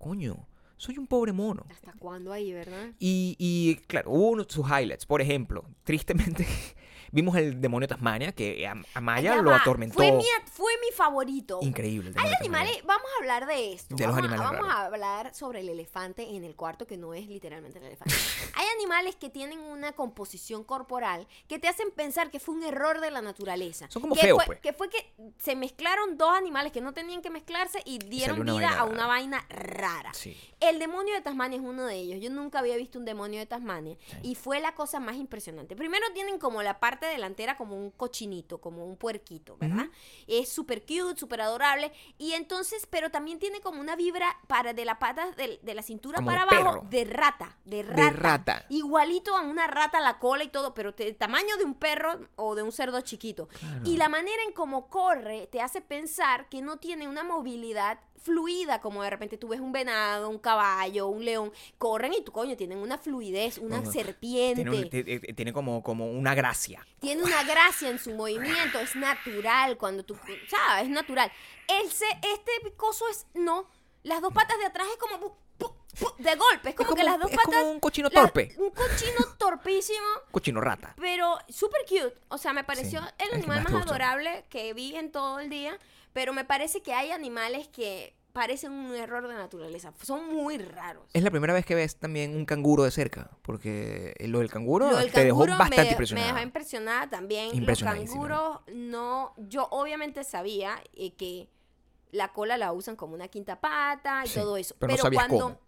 coño, soy un pobre mono. ¿Hasta cuándo ahí, verdad? Y, y, claro, hubo uno de sus highlights. Por ejemplo, tristemente, vimos el demonio de Tasmania, que a, a Maya Ya lo va, atormentó. Fue mi, fue mi favorito. Increíble. Hay animales, vamos a hablar de esto. De los vamos, animales a, vamos a hablar sobre el elefante en el cuarto, que no es literalmente el elefante. Hay animales que tienen una composición corporal que te hacen pensar que fue un error de la naturaleza. Son como que feos, fue, pues. Que fue que se mezclaron dos animales que no tenían que mezclarse y dieron vida vaina a una vaina rara. Sí. El demonio de Tasmania es uno de ellos. Yo nunca había visto un demonio de Tasmania. Sí. Y fue la cosa más impresionante. Primero tienen como la parte delantera como un cochinito, como un puerquito, ¿verdad? Es súper cute, súper adorable. Y entonces, pero también tiene como una vibra para de la pata de, de la cintura Como para de abajo perro. de rata, de rata. rata. Igualito a una rata la cola y todo, pero del tamaño de un perro o de un cerdo chiquito. Claro. Y la manera en cómo corre te hace pensar que no tiene una movilidad fluida, como de repente tú ves un venado, un caballo, un león, corren y tú, coño, tienen una fluidez, una Como- serpiente. Tiene, un- ti- ti- tiene como, como una gracia. Tiene una gracia en su movimiento, es natural cuando tú, ¿sabes? Es natural. Ese, este coso es, no, las dos patas de atrás es como de golpe, es como, como que las dos es como patas... un cochino la- torpe. un cochino torpísimo, Cochino rata. pero súper cute. O sea, me pareció Sí, el el animal más adorable que vi en todo el día, pero me parece que hay animales que parecen un error de naturaleza, son muy raros. Es la primera vez que ves también un canguro de cerca, porque lo del canguro Lo del te dejó bastante me, me impresionado. dejó impresionada también. Los canguros no, yo obviamente sabía eh, que la cola la usan como una quinta pata y Sí, todo eso. pero no Pero, cuando, cómo.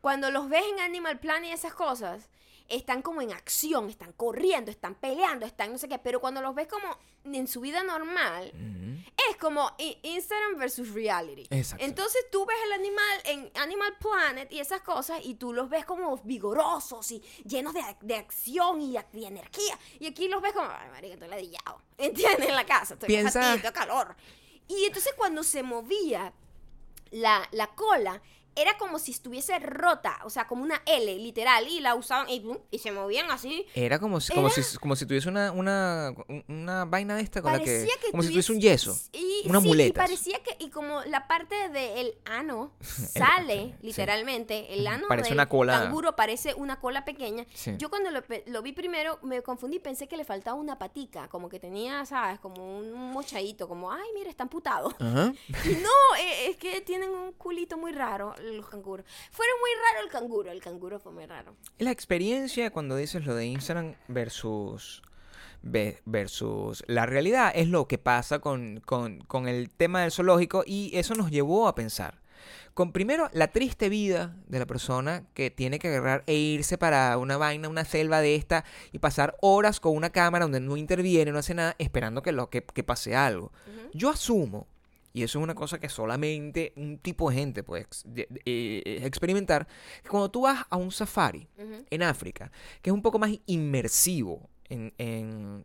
cuando los ves en Animal Planet y esas cosas, están como en acción, están corriendo, están peleando, están no sé qué. Pero cuando los ves como en su vida normal, Ujú. es como Instagram versus reality. Exacto. Entonces tú ves el animal en Animal Planet y esas cosas y tú los ves como vigorosos y llenos de, de acción y de, de energía. Y aquí los ves como, ay, marica, estoy ladillado. ¿Entiendes? En la casa, estoy Piensa- tengo calor. Y entonces cuando se movía la, la cola, era como si estuviese rota, o sea, como una L, literal, y la usaban y, y se movían así. Era como si, como si, como si tuviese una, una, una vaina de esta con la que... Que como si tuviese- un yeso. Y, unas sí, y parecía que, y como la parte del ano sale, literalmente, el ano Parece del una cola- canguro parece una cola pequeña. Sí. Yo cuando lo, lo vi primero me confundí, pensé que le faltaba una patica, como que tenía, ¿sabes? Como un mochadito, como, ay, mira, está amputado. Y no, eh, es que tienen un culito muy raro los canguros. Fueron muy raro el canguro, el canguro fue muy raro. La experiencia cuando dices lo de Instagram versus ve- versus la realidad es lo que pasa con, con- con el tema del zoológico y eso nos llevó a pensar. Con primero la triste vida de la persona que tiene que agarrar e irse para una vaina, una selva de esta y pasar horas con una cámara donde no interviene, no hace nada, esperando que, lo, que, que pase algo. Yo asumo, y eso es una cosa que solamente un tipo de gente puede ex- de- eh, experimentar, cuando tú vas a un safari, Ujú. en África, que es un poco más inmersivo en, en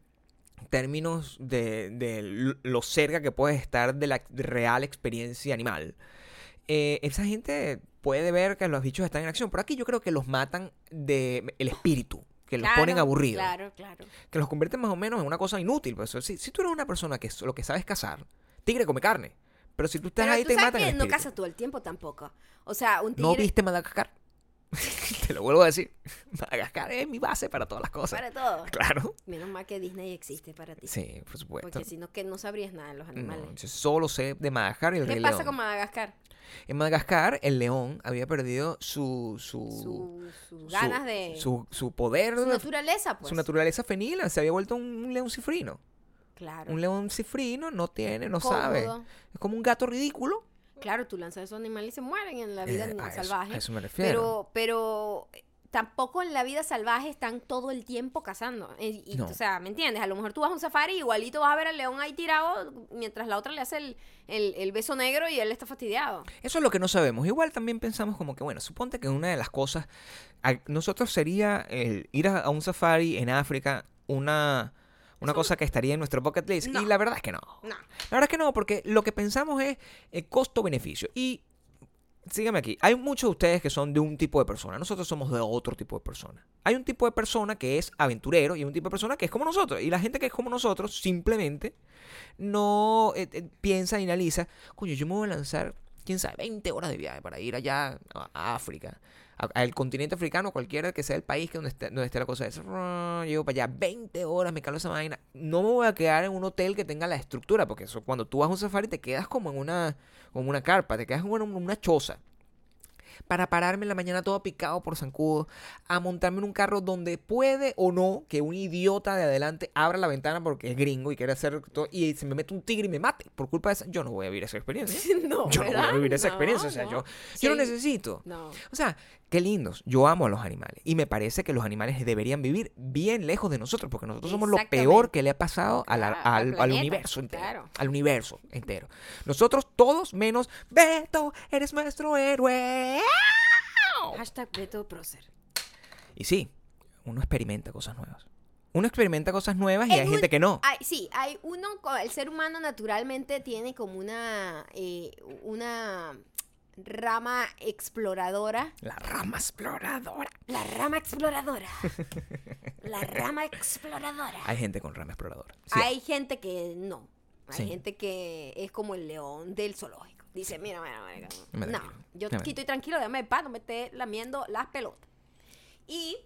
términos de, lo cerca que puedes estar de la real experiencia animal. eh, esa gente puede ver que los bichos están en acción, pero aquí yo creo que los matan de el espíritu, que los Claro, ponen aburridos, Claro, claro. que los convierten más o menos en una cosa inútil. Pues, si, si tú eres una persona que lo que sabes cazar, tigre come carne, pero si tú estás Pero ahí tú te sabes matan el no espíritu. caza todo el tiempo tampoco. O sea, un tigre... ¿No viste Madagascar? Te lo vuelvo a decir. Madagascar es mi base para todas las cosas. Para todo. Claro. Menos mal que Disney existe para ti. Sí, por supuesto. Porque si no, que no sabrías nada de los animales. No, yo solo sé de Madagascar y el ¿Qué Rey pasa León. con Madagascar? En Madagascar, el león había perdido su... Su, Su- sus su- ganas de... Su, su poder, su naturaleza, pues. su naturaleza fenila. Se había vuelto un león cifrino. Claro. Un león cifrino no tiene, no Cómodo. sabe. Es como un gato ridículo. Claro, tú lanzas a esos animales y se mueren en la vida Eh, a eso- salvaje. a eso me refiero. Pero, pero eh, tampoco en la vida salvaje están todo el tiempo cazando. Eh, y- No. O sea, ¿me entiendes? A lo mejor tú vas a un safari igualito vas a ver al león ahí tirado mientras la otra le hace el, el- el beso negro y él está fastidiado. Eso es lo que no sabemos. Igual también pensamos como que, bueno, suponte que una de las cosas, a- nosotros sería el ir a, a un safari en África una, una cosa que estaría en nuestro bucket list. No. Y la verdad es que no. No. La verdad es que no, porque lo que pensamos es el costo-beneficio. Y síganme aquí, hay muchos de ustedes que son de un tipo de persona. Nosotros somos de otro tipo de persona. Hay un tipo de persona que es aventurero y un tipo de persona que es como nosotros. Y la gente que es como nosotros simplemente no eh, eh, piensa y analiza, coño, yo me voy a lanzar, quién sabe, 20 horas de viaje para ir allá a África. Al continente africano, cualquiera que sea el país que donde esté, donde esté la cosa es, llego para allá 20 horas, me calo esa vaina. No me voy a quedar en un hotel que tenga la estructura, porque eso cuando tú vas a un safari te quedas como en una, como una carpa, te quedas como en una choza para pararme en la mañana todo picado por zancudo, a montarme en un carro donde puede o no que un idiota de adelante abra la ventana porque es gringo y quiere hacer todo, y se me mete un tigre y me mate. Por culpa de esa, yo no voy a vivir esa experiencia. no, Yo no voy a vivir esa No, experiencia. O sea, no. yo, yo no necesito. No. O sea, qué lindos. Yo amo a los animales. Y me parece que los animales deberían vivir bien lejos de nosotros, porque nosotros somos lo peor que le ha pasado a la- Claro, al al, universo entero. claro. Al universo entero. Nosotros todos menos Beto, eres nuestro héroe. Hashtag Beto Procer. Y sí, uno experimenta cosas nuevas. Uno experimenta cosas nuevas y En hay un- gente que no. Hay- sí, hay uno, el ser humano naturalmente tiene como una, eh, una rama exploradora. La rama exploradora. La rama exploradora. La rama exploradora. Hay gente con rama exploradora. Sí, Hay gente que no. Hay Sí. gente que es como el león del zoológico. Dice, mira, mira, mira. No, tranquilo, yo aquí estoy tranquilo, déjame en paz, no me esté lamiendo las pelotas. Y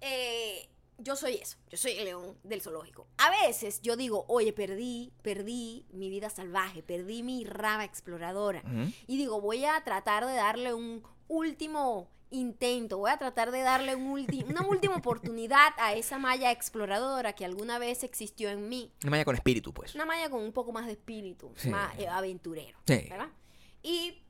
eh, yo soy eso, yo soy el león del zoológico. A veces yo digo, oye, perdí, perdí mi vida salvaje, perdí mi rama exploradora. Ujú. Y digo, voy a tratar de darle un último intento, voy a tratar de darle un una última oportunidad a esa malla exploradora que alguna vez existió en mí. Una malla con espíritu, pues. Una malla con un poco más de espíritu, Sí. más eh, aventurero, Sí. ¿verdad? Y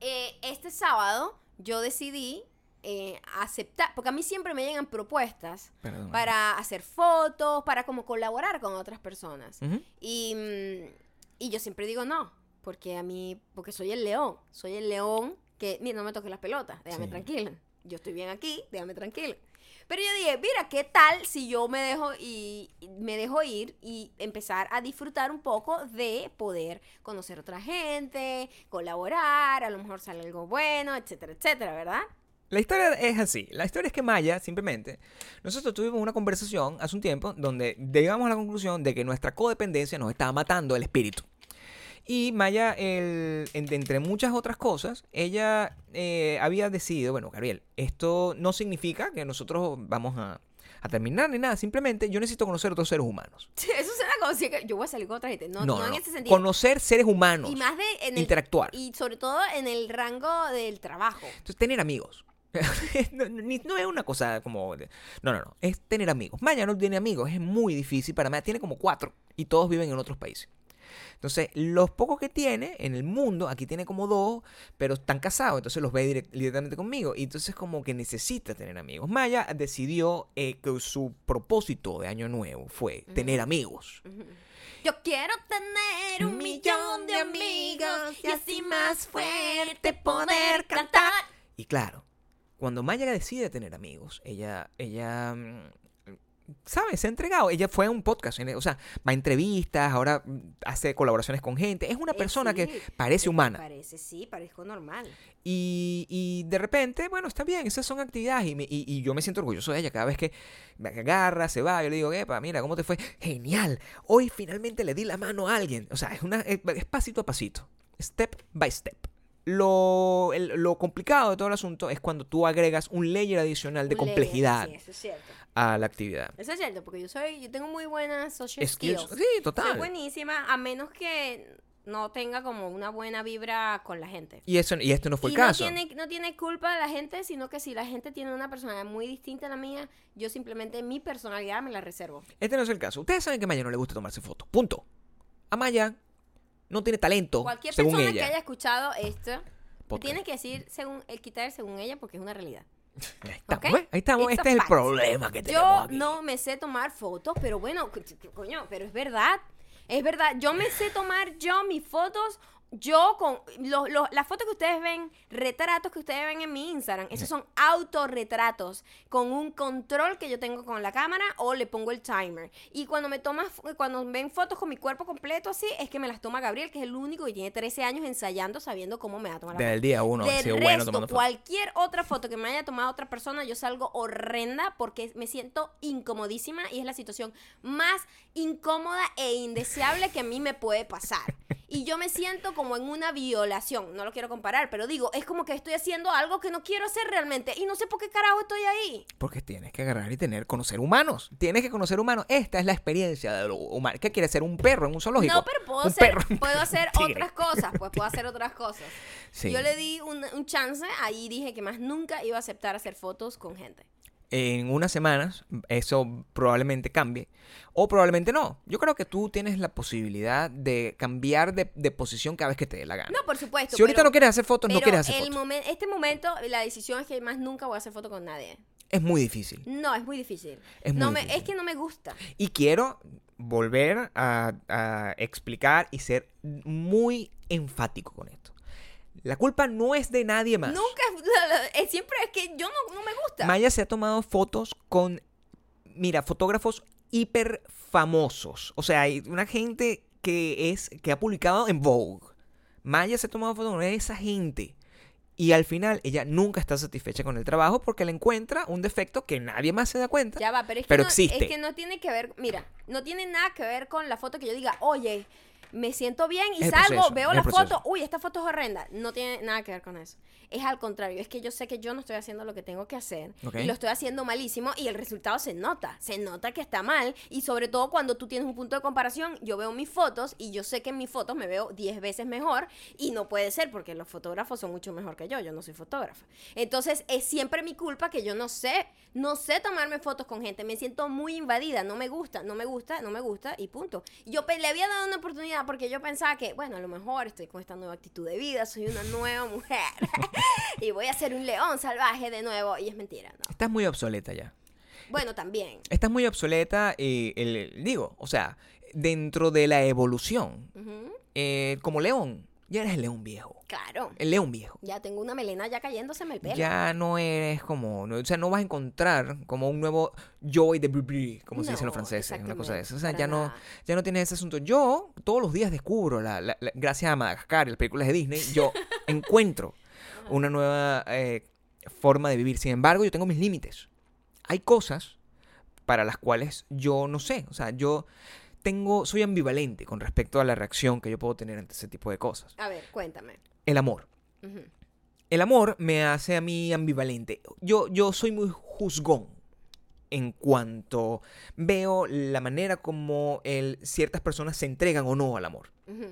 eh, este sábado yo decidí eh, aceptar, porque a mí siempre me llegan propuestas Perdón. para hacer fotos, para como colaborar con otras personas. Ujú. Y, mm, y yo siempre digo no, porque a mí, porque soy el león, soy el león que, mira, no me toques las pelotas, déjame Sí. tranquila. Yo estoy bien aquí, déjame tranquila. Pero yo dije, mira, ¿qué tal si yo me dejo y me dejo ir y empezar a disfrutar un poco de poder conocer otra gente, colaborar, a lo mejor sale algo bueno, etcétera, etcétera, ¿verdad? La historia es así. La historia es que Maya, simplemente, nosotros tuvimos una conversación hace un tiempo donde llegamos a la conclusión de que nuestra codependencia nos estaba matando el espíritu. Y Maya, el- en- entre muchas otras cosas, ella eh, había decidido, bueno, Gabriel, esto no significa que nosotros vamos a, a terminar ni nada, simplemente yo necesito conocer otros seres humanos. Eso suena como si yo voy a salir con otra gente. No, no, en ese sentido. Conocer seres humanos. Y más de en el, interactuar. Y sobre todo en el rango del trabajo. Entonces, tener amigos. no, no- ni- no es una cosa como... No, no, no. Es tener amigos. Maya no tiene amigos. Es muy difícil para Maya. Tiene como cuatro. Y todos viven en otros países. Entonces, los pocos que tiene en el mundo, aquí tiene como dos, pero están casados, entonces los ve direct- directamente conmigo. Y entonces como que necesita tener amigos. Maya decidió eh, que su propósito de año nuevo fue tener amigos. Yo quiero tener un millón de amigos y así más fuerte poder cantar. Y claro, cuando Maya decide tener amigos, ella, ella, mm, ¿sabes? Se ha entregado. Ella fue a un podcast, o sea, va a entrevistas, ahora mm, hace colaboraciones con gente. Es una Eh, persona sí, que parece eh, humana. Parece, sí, parezco normal. Y, y de repente, bueno, está bien, esas son actividades. Y, me- y- y yo me siento orgulloso de ella cada vez que me agarra, se va. Yo le digo, epa, mira, ¿cómo te fue? Genial. Hoy finalmente le di la mano a alguien. O sea, es, una, es, es pasito a pasito. Step by step. Lo, el- lo complicado de todo el asunto es cuando tú agregas un layer adicional de layer, complejidad Sí, eso es cierto. a la actividad. Eso es cierto, porque yo soy, yo tengo muy buenas social Skills. skills. Sí, Soy total. buenísima, a menos que no tenga como una buena vibra con la gente. Y, eso, y este no fue y el caso. no tiene, no tiene culpa de la gente, sino que si la gente tiene una personalidad muy distinta a la mía, yo simplemente mi personalidad me la reservo. Este no es el caso. Ustedes saben que a Maya no le gusta tomarse fotos. Punto. A Maya no tiene talento, Cualquier según persona ella. que haya escuchado esto, Podcast. tiene que decir según el quitar según ella porque es una realidad. Ahí estamos. ¿ves? Ahí estamos. It's Este es el problema que tenemos Yo aquí. no me sé tomar fotos, pero bueno, co- coño, pero es verdad. Es verdad, yo me sé tomar yo mis fotos, yo con los- los- las fotos que ustedes ven, retratos que ustedes ven en mi Instagram, esos son autorretratos con un control que yo tengo con la cámara o le pongo el timer. Y cuando me tomas, cuando ven fotos con mi cuerpo completo así, es que me las toma Gabriel, que es el único que tiene 13 años ensayando, sabiendo cómo me va a tomar la Desde foto. el día uno Del resto, bueno tomando cualquier otra foto que me haya tomado otra persona, yo salgo horrenda porque me siento incomodísima y es la situación más incómoda e indeseable que a mí me puede pasar. Y yo me siento como en una violación, no lo quiero comparar, pero digo, es como que estoy haciendo algo que no quiero hacer realmente y no sé por qué carajo estoy ahí. Porque tienes que agarrar y tener, conocer humanos. Tienes que conocer humanos. Esta es la experiencia de lo humano. ¿Qué quiere ser? ¿Un perro en un zoológico? No, pero puedo perro. puedo hacer tigre. otras cosas, pues puedo hacer otras cosas. Sí. Yo le di un, un chance, ahí dije que más nunca iba a aceptar hacer fotos con gente. En unas semanas eso probablemente cambie. O probablemente no. Yo creo que tú tienes la posibilidad de cambiar de, de posición cada vez que te dé la gana. No, por supuesto. si ahorita pero- no quieres hacer fotos, no quieres hacer el fotos. momen- este momento, la decisión es que más nunca voy a hacer foto con nadie. Es muy difícil. No, es muy difícil. Es no muy me, difícil. Es que no me gusta. Y quiero volver a, a explicar y ser muy enfático con esto. La culpa no es de nadie más. Nunca, es, siempre es que yo no, no me gusta. Maya se ha tomado fotos con, mira, fotógrafos hiper famosos. O sea, hay una gente que es que ha publicado en Vogue. Maya se ha tomado fotos con esa gente. Y al final ella nunca está satisfecha con el trabajo porque le encuentra un defecto que nadie más se da cuenta. ya va, pero es que, Pero no, existe. es que no tiene que ver, mira, no tiene nada que ver con la foto que yo diga, oye, me siento bien y salgo, proceso, veo la proceso. foto, uy, esta foto es horrenda. No tiene nada que ver con eso. Es al contrario, es que yo sé que yo no estoy haciendo lo que tengo que hacer y lo estoy haciendo malísimo y el resultado se nota, se nota que está mal y sobre todo cuando tú tienes un punto de comparación, yo veo mis fotos y yo sé que en mis fotos me veo 10 veces mejor y no puede ser porque los fotógrafos son mucho mejor que yo, yo no soy fotógrafa. Entonces es siempre mi culpa que yo no sé, no sé tomarme fotos con gente, me siento muy invadida, no me gusta, no me gusta, no me gusta y punto. Yo le había dado una oportunidad porque yo pensaba que, bueno, a lo mejor estoy con esta nueva actitud de vida, soy una nueva mujer y voy a ser un león salvaje de nuevo y es mentira, ¿no? Estás muy obsoleta ya. Bueno, también. Estás muy obsoleta y el, digo, o sea, dentro de la evolución, eh, como león, ya eres el león viejo. Claro. El león viejo. Ya tengo una melena ya cayéndoseme el pelo. Ya no eres como, no- o sea, no vas a encontrar como un nuevo Joy de Bribri, como se dicen los No, franceses, una cosa de eso. O sea, ya no, ya no tienes ese asunto. Yo todos los días descubro, la, la- la- gracias a Madagascar y las películas de Disney, yo encuentro una nueva eh, forma de vivir. Sin embargo, yo tengo mis límites. Hay cosas para las cuales yo no sé, o sea, yo tengo, soy ambivalente con respecto a la reacción que yo puedo tener ante ese tipo de cosas. A ver, cuéntame. El amor. Ujú. El amor me hace a mí ambivalente. Yo, yo soy muy juzgón en cuanto veo la manera como el, ciertas personas se entregan o no al amor. Ujú.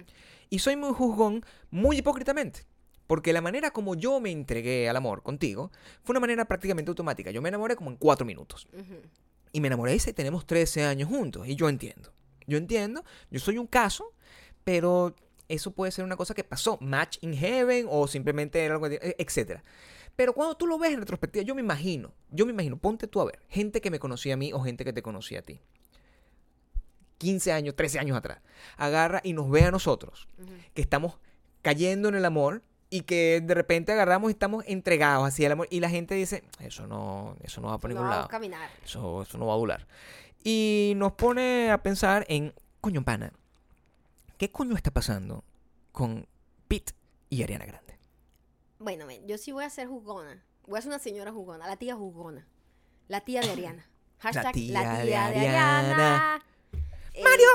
Y soy muy juzgón muy hipócritamente. Porque la manera como yo me entregué al amor contigo fue una manera prácticamente automática. Yo me enamoré como en cuatro minutos. Ujú. Y me enamoré y tenemos 13 años juntos. Y yo entiendo. Yo entiendo. Yo soy un caso, pero eso puede ser una cosa que pasó. Match in heaven o simplemente era algo, de- etcétera. Pero cuando tú lo ves en retrospectiva, yo me imagino, yo me imagino, ponte tú a ver, gente que me conocía a mí o gente que te conocía a ti. 15 años, 13 años atrás. Agarra y nos ve a nosotros, que estamos cayendo en el amor y que de repente agarramos y estamos entregados así al amor y la gente dice, eso no, eso no va por No ningún vamos lado. a caminar. Eso, eso no va a durar. Y nos pone a pensar en, coño, pana, ¿qué coño está pasando con Pete y Ariana Grande? Bueno, yo sí voy a ser jugona. Voy a ser una señora jugona, la tía jugona. La tía de Ariana. Hashtag tía la de tía de Ariana. Ariana. Eh, ¡Mario!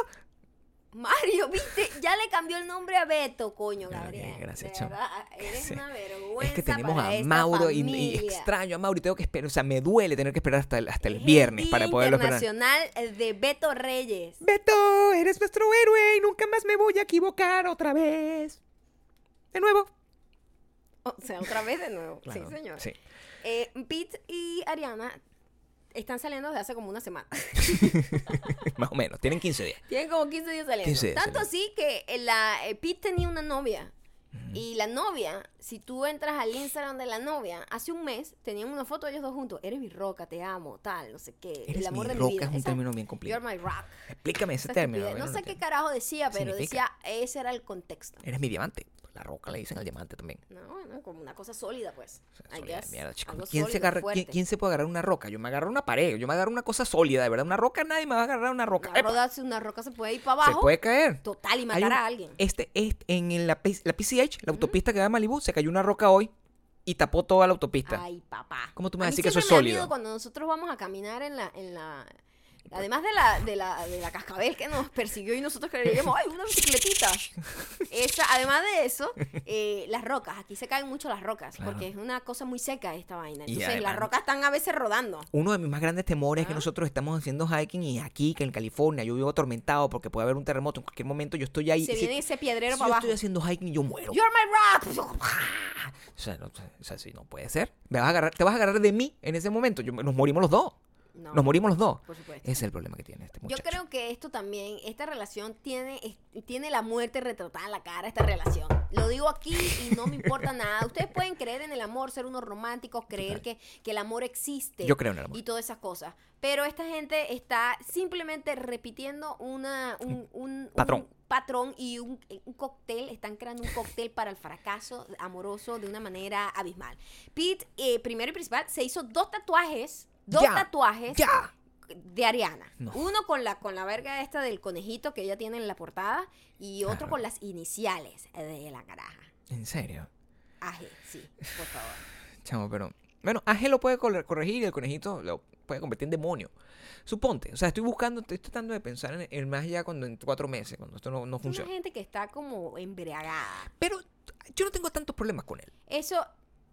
Mario, viste, ya le cambió el nombre a Beto, coño, Gabriel. gracias, verdad, eres una vergüenza. Es que tenemos para a Mauro y, extraño a Mauro y tengo que esperar, o sea, me duele tener que esperar hasta el, hasta el Es viernes para poderlo esperar. Internacional de Beto Reyes. Beto, eres nuestro héroe y nunca más me voy a equivocar otra vez. De nuevo. O sea, otra vez de nuevo. Claro, sí, señor. sí. Eh, Pete y Ariana están saliendo desde hace como una semana. Más o menos, tienen 15 días. Tienen como 15 días saliendo. 15 días Tanto así que eh, la, eh, Pete tenía una novia. Y la novia, si tú entras al Instagram de la novia, hace un mes tenían una foto de ellos dos juntos. Eres mi roca, te amo, tal, no sé qué. Eres el amor mi de roca mi vida. es un Esa- término bien complicado. You're my rock. Explícame ese término. No lo sé qué carajo decía, pero Significa. decía, ese era el contexto. Eres mi diamante. La roca le dicen al diamante también. No, bueno, como una cosa sólida, pues. O sea, guess. mierda, chico. ¿Quién, se sólido, agarra, ¿quién, quién se puede agarrar una roca? Yo me agarro una pared, yo me agarro una cosa sólida, de verdad. Una roca, nadie me va a agarrar una roca. Una, roda- una roca se puede ir para Se abajo. puede caer. Total, y matar un- a alguien. Este, este, en el- la, P- la autopista que va a Malibú, se cayó una roca hoy y tapó toda la autopista. Ay, papá. ¿Cómo tú me vas a decir que eso es da sólido? cuando nosotros vamos a caminar en la, en la, además de la, de la, de la cascabel que nos persiguió y nosotros creíamos, ay, una bicicletita. Esa, además de eso, eh, las rocas, aquí se caen mucho las rocas, Claro. porque es una cosa muy seca esta vaina. Entonces además- las rocas están a veces rodando. Uno de mis más grandes temores es que nosotros estamos haciendo hiking y aquí, que en California, yo vivo atormentado porque puede haber un terremoto en cualquier momento. Yo estoy ahí. se si- viene ese piedrero si para yo abajo. estoy haciendo hiking y yo muero. You're my rock. O sea, no, o sea, sí, no puede ser. Me vas a agarrar, te vas a agarrar de mí en ese momento. Yo- nos morimos los dos. No, Nos morimos los dos. por supuesto. Ese es el problema que tiene este Yo muchacho. creo que esto también, esta relación tiene, es- tiene la muerte retratada en la cara, esta relación. Lo digo aquí y no me importa nada. Ustedes pueden creer en el amor, ser unos románticos, creer que, que el amor existe. Yo creo en el amor. Y todas esas cosas. Pero esta gente está simplemente repitiendo una, un, un- Patrón. un patrón y un, un cóctel. Están creando un cóctel para el fracaso amoroso de una manera abismal. Pete, eh, primero y principal, se hizo dos tatuajes. Dos Ya, tatuajes ¡Ya! de Ariana. No. Uno con la, con la verga esta del conejito que ella tiene en la portada y otro Claro. con las iniciales de la caraja. En serio. Aje, sí, por favor. Chamo, pero. Bueno, Ángel lo puede cor- corregir y el conejito lo puede convertir en demonio. Suponte, o sea, estoy buscando, estoy tratando de pensar en el más allá cuando en cuatro meses, cuando esto no, no funciona. gente que está como embriagada. Pero yo no tengo tantos problemas con él. Eso,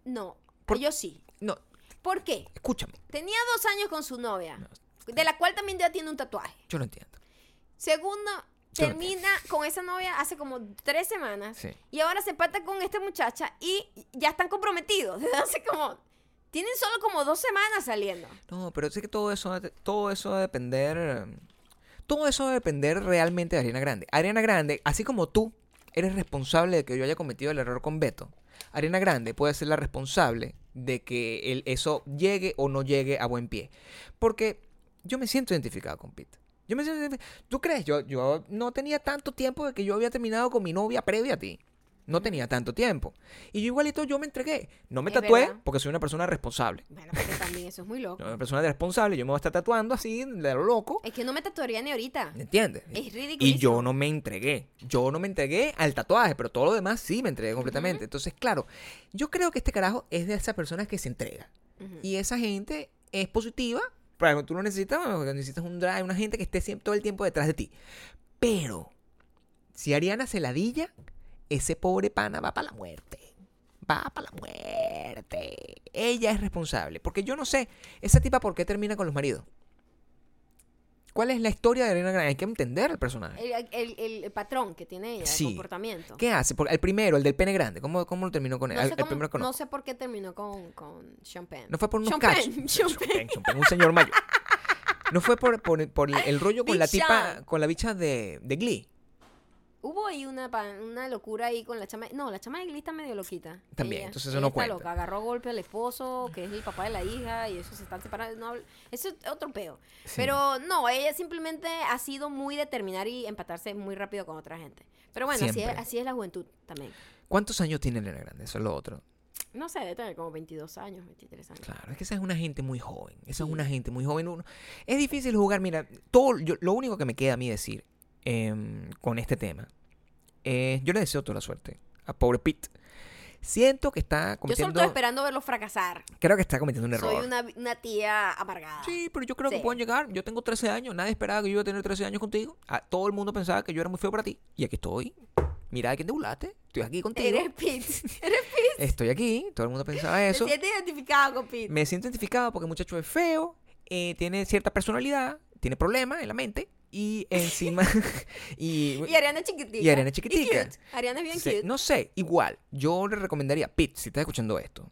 no. Por- Yo sí. No, ¿Por qué? escúchame, Tenía dos años con su novia, de la cual también ya tiene un tatuaje. yo lo entiendo. Segundo, Yo no termina con esa novia hace como tres semanas. Sí. Y ahora se pata con esta muchacha y ya están comprometidos. Desde hace como. Tienen solo como dos semanas saliendo. No, pero sé que todo eso, va a te- todo eso va a depender. Todo eso va a depender realmente de Ariana Grande. Ariana Grande, así como tú eres responsable de que yo haya cometido el error con Beto, Ariana Grande puede ser la responsable de que el- eso llegue o no llegue a buen pie. Porque yo me siento identificado con Pete. Yo me siento. ¿Tú crees? Yo, yo no tenía tanto tiempo de que yo había terminado con mi novia previa a ti. No tenía tanto tiempo. Y yo igualito yo me entregué. No me Es tatué verdad. porque soy una persona responsable. Bueno, porque también eso es muy loco. Una persona responsable. Yo me voy a estar tatuando así, de lo loco. Es que no me tatuaría ni ahorita. ¿Me entiendes? Es Y ridiculísimo. yo no me entregué. Yo no me entregué al tatuaje, pero todo lo demás sí me entregué completamente. Entonces, claro, yo creo que este carajo es de esas personas que se entrega. Y esa gente es positiva. Pero tú no necesitas, necesitas un drive, una gente que esté siempre, todo el tiempo detrás de ti. Pero, si Ariana se ladilla, ese pobre pana va para la muerte. Va para la muerte. Ella es responsable. Porque yo no sé, esa tipa por qué termina con los maridos. ¿Cuál es la historia de Ariana Grande? Hay que entender el personaje. El, el- el- el patrón que tiene ella, Sí. el comportamiento. ¿Qué hace? Porque el primero, el del pene grande, ¿cómo, cómo lo terminó con él? No sé, el cómo- primero que no conozco. sé por qué terminó con, con Champagne. No fue por unos cachos. Champagne, Champagne, un señor mayor. No fue por, por, por el, el rollo con Big la tipa, Sean. con la bicha de, de Glee. Hubo ahí una, una locura ahí con la chama. No, la chama de Glee está medio loquita. También, Ella- entonces eso no cuenta. loca. Agarró a golpe al esposo, que es el papá de la hija, y eso se están separando. No, eso es otro peo. Sí. Pero no, ella simplemente ha sido muy determinar y empatarse muy rápido con otra gente. Pero bueno, así es, así es la juventud también. ¿Cuántos años tiene Elena Grande? Eso es lo otro. No sé, debe tener como 22 años, 23 años. Claro, es que esa es una gente muy joven. Esa es una gente muy joven. Uno- es difícil jugar. Mira, todo, yo- lo único que me queda a mí decir em, con este tema es: yo le deseo toda la suerte a pobre Pete. Siento que está Yo solo cometiendo. estoy esperando verlo fracasar. Creo que está cometiendo un error. Soy una, una tía amargada. Sí, pero yo creo que Sí. pueden llegar. Yo tengo 13 años. Nadie esperaba que yo iba a tener 13 años contigo. Ah, todo el mundo pensaba que yo era muy feo para ti. Y aquí estoy. Mira de quién te burlaste. Estoy aquí contigo. Eres Pete. Eres Pete. Estoy aquí. Todo el mundo pensaba eso. Te sientes identificado con Pete. Me siento identificado porque el muchacho es feo. eh, tiene cierta personalidad. Tiene problemas en la mente. Y encima. y, Y Ariana chiquitica. Y Ariana chiquitica. cute. Ariana es bien se- cute. no sé, igual. Yo le recomendaría, Pete, si estás escuchando esto.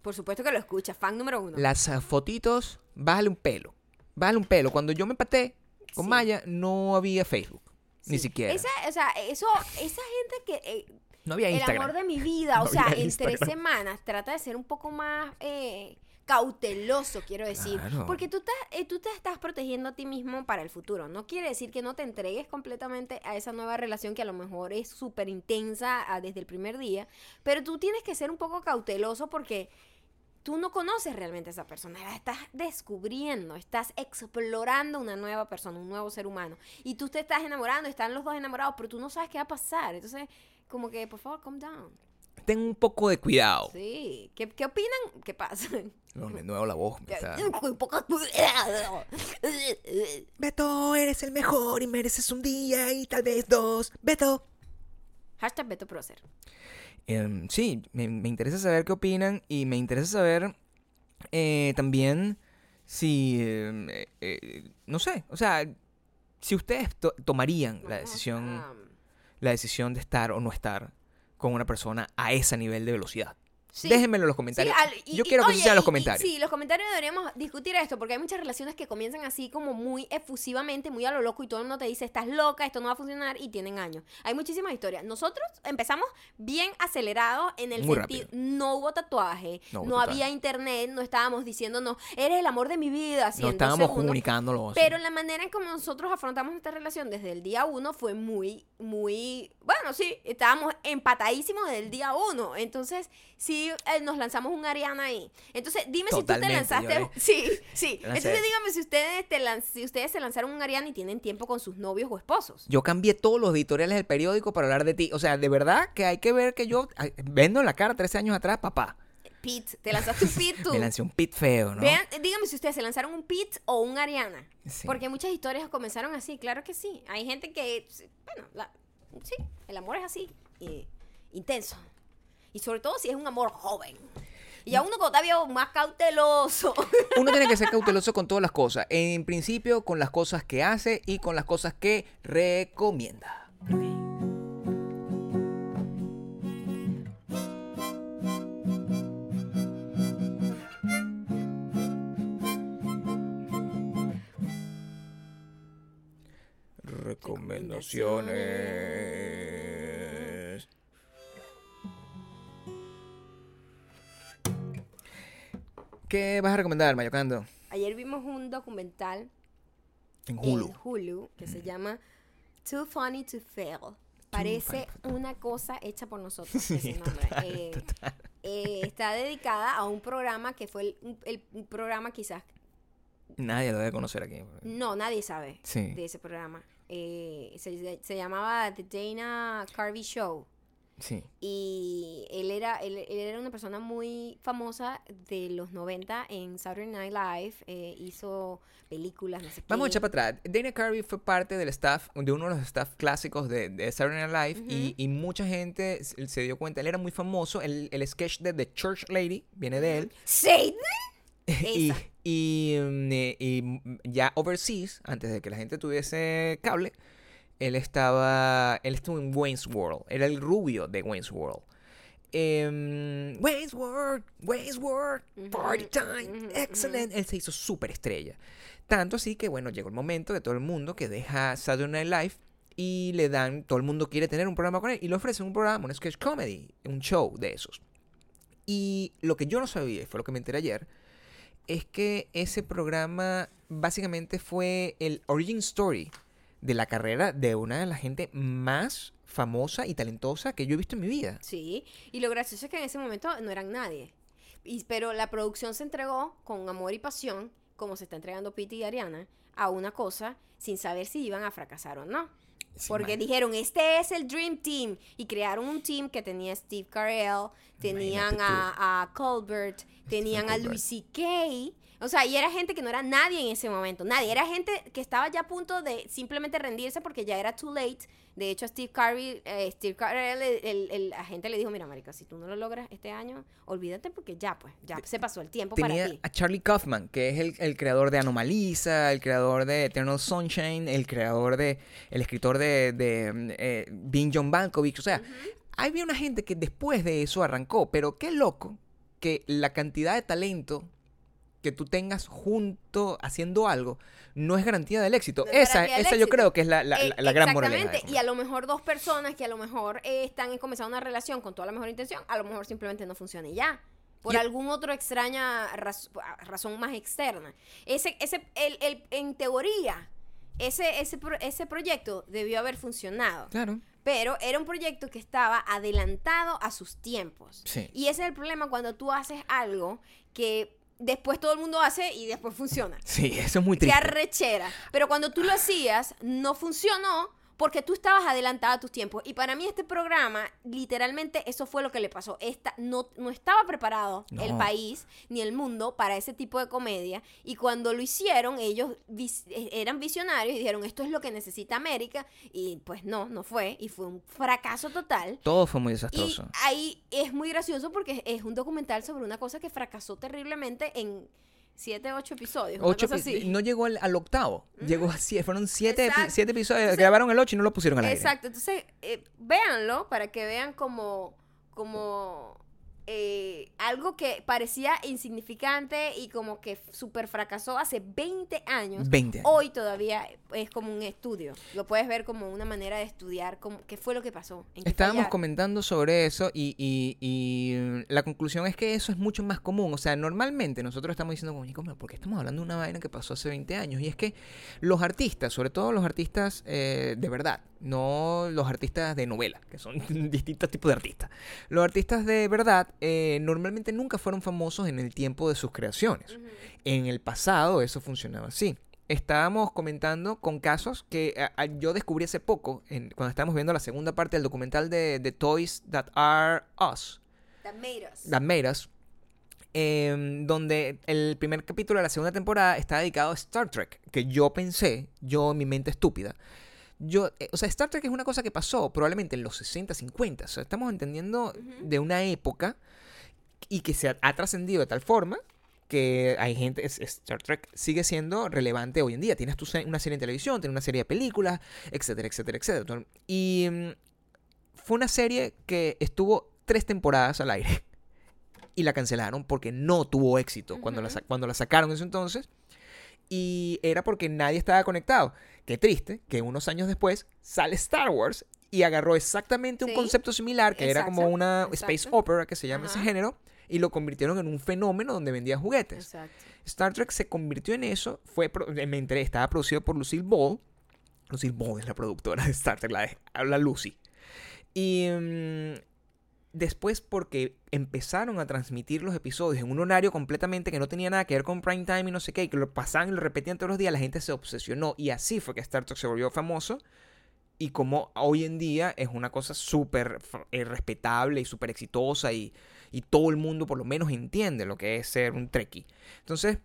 Por supuesto que lo escucha. Fan número uno. Las ah, fotitos, bájale un pelo. Bájale un pelo. Cuando yo me empaté con Sí. Maya, no había Facebook. Ni Sí. siquiera. Esa, o sea, eso, esa gente que... eh, no había el Instagram. amor de mi vida, No o sea, en tres semanas trata de ser un poco más eh, cauteloso, quiero decir. Claro. Porque tú, estás, eh, tú te estás protegiendo a ti mismo para el futuro. No quiere decir que no te entregues completamente a esa nueva relación que a lo mejor es súper intensa ah, desde el primer día, pero tú tienes que ser un poco cauteloso porque tú no conoces realmente a esa persona, la estás descubriendo, estás explorando una nueva persona, un nuevo ser humano. Y tú te estás enamorando, están los dos enamorados, pero tú no sabes qué va a pasar. Entonces, como que, por favor, calm down. Ten un poco de cuidado. Sí. ¿Qué, qué opinan? ¿Qué pasa? No, de nuevo la voz. me está- Muy poco- Beto, eres el mejor y mereces un día y tal vez dos. Beto. Hashtag Beto Procer. Em, sí, me, me interesa saber qué opinan y me interesa saber eh, también si, em, eh, eh, no sé, o sea, si ustedes to- tomarían la decisión, la decisión de estar o no estar con una persona a ese nivel de velocidad. Sí. Déjenmelo en los Sí, comentarios. al- y- Yo y- quiero que oye, sea los y- comentarios. sí, los comentarios deberíamos discutir esto porque hay muchas relaciones que comienzan así como muy efusivamente, muy a lo loco y todo el mundo te dice, estás loca, esto no va a funcionar y tienen años. Hay muchísimas historias. Nosotros empezamos bien acelerados en el Muy sentido, rápido. no hubo tatuaje, No no, hubo tatuaje. había internet, no estábamos diciéndonos, eres el amor de mi vida, así no estábamos comunicándolo. Pero la manera en como nosotros afrontamos nuestra relación desde el día uno fue muy, muy, bueno, sí, estábamos empatadísimos desde el día uno. Entonces, sí, eh, nos lanzamos un Ariana ahí. Entonces, dime si tú te lanzaste. yo Sí, sí. Entonces, dígame si ustedes, te lan- si ustedes se lanzaron un Ariana y tienen tiempo con sus novios o esposos. Yo cambié todos los editoriales del periódico para hablar de ti. O sea, de verdad que hay que ver que yo vendo en la cara 13 años atrás, papá. Pete, te lanzaste un Pete tú. Me lancé un pit feo, ¿no? Vean, dígame si ustedes se lanzaron un Pete o un Ariana. Sí. Porque muchas historias comenzaron así, claro que sí. Hay gente que, bueno, la- sí, el amor es así, y- intenso. Y sobre todo si es un amor joven. Y a uno cuando está viejo, más cauteloso. Uno tiene que ser cauteloso con todas las cosas. En principio, con las cosas que hace y con las cosas que recomienda. Recomendaciones. ¿Qué vas a recomendar, Mayocando? Ayer vimos un documental En Hulu. en Hulu que se llama Too Funny to Fail. Parece una cosa hecha por nosotros. Sí, ese nombre. total, Eh, total. eh, está dedicada a un programa que fue el, programa quizás Nadie lo debe conocer aquí. No, nadie sabe Sí. de ese programa. Eh, se, se llamaba The Dana Carvey Show. Sí. Y él era, él, él era una persona muy famosa de los 90 en Saturday Night Live. eh, hizo películas, no sé. Vamos a echar para atrás. Dana Carvey fue parte del staff, de uno de los staff clásicos de, de Saturday Night Live y, y mucha gente se dio cuenta. Él era muy famoso. El, el sketch de The Church Lady viene de él. ¡Satan! y, y, mm, eh, y, mm, ya overseas, antes de que la gente tuviese cable, él estaba, él estuvo en Wayne's World. Era el rubio de Wayne's World. Em, Wayne's World, Wayne's World, party time, excellent. Él se hizo súper estrella. Tanto así que, bueno, llegó el momento de todo el mundo que deja Saturday Night Live y le dan, todo el mundo quiere tener un programa con él y le ofrecen un programa, un sketch comedy, un show de esos. Y lo que yo no sabía, y fue lo que me enteré ayer, es que ese programa básicamente fue el origin story de la carrera de una de la gente más famosa y talentosa que yo he visto en mi vida. Sí, y lo gracioso es que en ese momento no eran nadie. Y, pero la producción se entregó con amor y pasión, como se está entregando Pete y Ariana, a una cosa sin saber si iban a fracasar o no. Sí, Porque man. dijeron, este es el Dream Team. Y crearon un team que tenía Steve Carell, tenían a Colbert, tenían a Colbert. Louis C.K. O sea, y era gente que no era nadie en ese momento. Nadie. Era gente que estaba ya a punto de simplemente rendirse porque ya era too late. De hecho, a Steve Carell, eh, Steve Carell, el, el, el agente le dijo, mira, marica, si tú no lo logras este año, olvídate porque ya, pues, ya se pasó el tiempo para ti. a Charlie Kaufman, que es el, el creador de Anomalisa, el creador de Eternal Sunshine, el creador de. el escritor de, de mm, eh, Being John Malkovich. O sea, había una gente que después de eso arrancó, pero qué loco que la cantidad de talento que tú tengas junto haciendo algo no es garantía del éxito. No es esa esa yo creo que es la, la- Eh, la gran moraleja. Exactamente. Y a lo mejor dos personas que a lo mejor eh, están comenzando una relación con toda la mejor intención, a lo mejor simplemente no funciona y ya. Por Y- algún otro extraña raz- razón más externa. Ese, ese, el, el- en teoría, ese, ese, pro- ese proyecto debió haber funcionado. Claro. Pero era un proyecto que estaba adelantado a sus tiempos. Sí. Y ese es el problema cuando tú haces algo que después todo el mundo hace y después funciona. Sí, eso es muy Qué triste. arrechera. Pero cuando tú lo hacías, no funcionó porque tú estabas adelantada a tus tiempos. Y para mí este programa, literalmente, eso fue lo que le pasó. Esta, no, no estaba preparado No. el país ni el mundo para ese tipo de comedia. Y cuando lo hicieron, ellos vis- eh, eran visionarios y dijeron, esto es lo que necesita América. Y pues no, no fue. Y fue un fracaso total. Todo fue muy Y desastroso. ahí es muy gracioso porque es un documental sobre una cosa que fracasó terriblemente en siete, ocho episodios. una Ocho cosa epi- así. no llegó al, al octavo, llegó a siete, fueron siete, epi- Exacto. siete episodios, Entonces- grabaron el ocho y no lo pusieron al aire. Exacto, entonces eh, véanlo para que vean como, como eh, algo que parecía insignificante y como que súper fracasó hace 20 años. 20 años. Hoy todavía es como un estudio. Lo puedes ver como una manera de estudiar como, qué fue lo que pasó. en Estábamos comentando sobre eso y, y- y, la conclusión es que eso es mucho más común. O sea, normalmente nosotros estamos diciendo, "Coño, ¿cómo? ¿por qué estamos hablando de una vaina que pasó hace 20 años? Y es que los artistas, sobre todo los artistas eh, de verdad, no los artistas de novela, que son distintos tipos de artistas. Los artistas de verdad eh, normalmente nunca fueron famosos en el tiempo de sus creaciones. En el pasado eso funcionaba así. Estábamos comentando con casos que a- a- yo descubrí hace poco, en- cuando estábamos viendo la segunda parte del documental de, de Toys That Are Us, That made us. That Made Us, donde el primer capítulo de la segunda temporada está dedicado a Star Trek, que yo pensé, yo en mi mente estúpida, yo, eh, o sea, Star Trek es una cosa que pasó probablemente en los 60, 50, o sea, estamos entendiendo de una época y que se ha, ha trascendido de tal forma que hay gente, es- Star Trek sigue siendo relevante hoy en día. Tienes tu una serie en televisión, tienes una serie de películas, etcétera, etcétera, etcétera. Y mm, fue una serie que estuvo tres temporadas al aire y la cancelaron porque no tuvo éxito cuando, la, cuando la sacaron en ese entonces. Y era porque nadie estaba conectado. Qué triste que unos años después sale Star Wars y agarró exactamente un Sí, concepto similar, que era como exacto, una space opera, que se llama ese género, y lo convirtieron en un fenómeno donde vendía juguetes. Exacto. Star Trek se convirtió en eso, fue pro- me enteré, estaba producido por Lucille Ball. Lucille Ball es la productora de Star Trek, la de Lucy. Y mm, después porque empezaron a transmitir los episodios en un horario completamente que no tenía nada que ver con prime time y no sé qué, y que lo pasaban y lo repetían todos los días, la gente se obsesionó y así fue que Star Trek se volvió famoso. Y como hoy en día es una cosa súper eh, respetable y súper exitosa y, y todo el mundo por lo menos entiende lo que es ser un Trekkie. Entonces,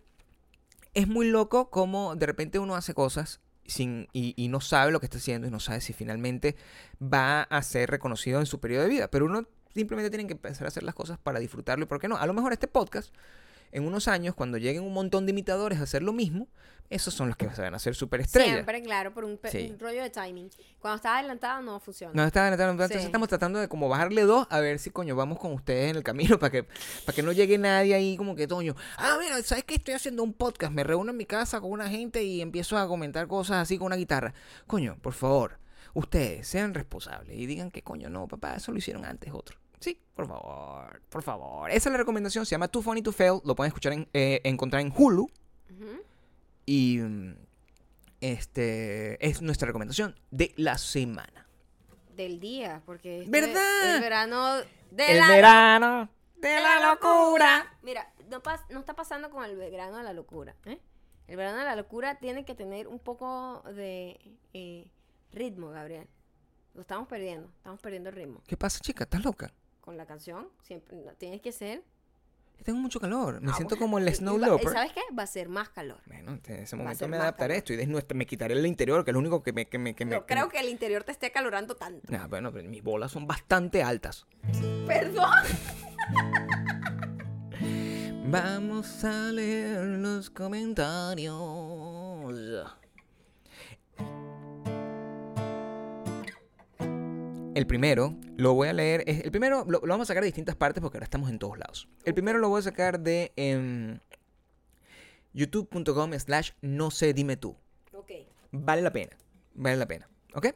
es muy loco como de repente uno hace cosas sin, y, y no sabe lo que está haciendo y no sabe si finalmente va a ser reconocido en su periodo de vida. Pero uno simplemente tiene que empezar a hacer las cosas para disfrutarlo y por qué no. A lo mejor este podcast, en unos años, cuando lleguen un montón de imitadores a hacer lo mismo, esos son los que se van a hacer superestrellas. Siempre, claro, por un, Sí. un rollo de timing. Cuando está adelantado no funciona. No, está, está- entonces Sí. estamos tratando de como bajarle dos a ver si coño vamos con ustedes en el camino para que para que no llegue nadie ahí como que toño. Ah, mira, ¿sabes qué? Estoy haciendo un podcast, me reúno en mi casa con una gente y empiezo a comentar cosas así con una guitarra. Coño, por favor, ustedes sean responsables y digan que coño, no, papá, eso lo hicieron antes otro. Sí, por favor, por favor. Esa es la recomendación, se llama Too Funny to Fail, lo pueden escuchar en, eh, encontrar en Hulu y mm, este es nuestra recomendación de la semana. Del día, porque este- ¿Verdad? el verano de el la verano de de la locura. Mira, no, pas- no está pasando con el verano de la locura. ¿eh? El verano de la locura tiene que tener un poco de eh, Ritmo, Gabriel. Lo estamos perdiendo. Estamos perdiendo el ritmo. ¿Qué pasa, chica? ¿Estás loca? Con la canción, siempre no, tienes que ser. Tengo mucho calor. Me Ah, siento bueno, como el y- y Snow va- Leopard. ¿Sabes qué? Va a ser más calor. Bueno, en ese momento me adaptaré. Estoy desnudo. Me quitaré el interior, que es lo único que me... Que me, que me No que creo me- que el interior te esté calorando tanto. Ah, bueno, pero mis bolas son bastante altas. Perdón. Vamos a leer los comentarios. El primero lo voy a leer. El primero lo, lo vamos a sacar de distintas partes porque ahora estamos en todos lados. El primero lo voy a sacar de em, youtube.com slash no sé dime tú. Ok. Vale la pena. Vale la pena. ¿Ok?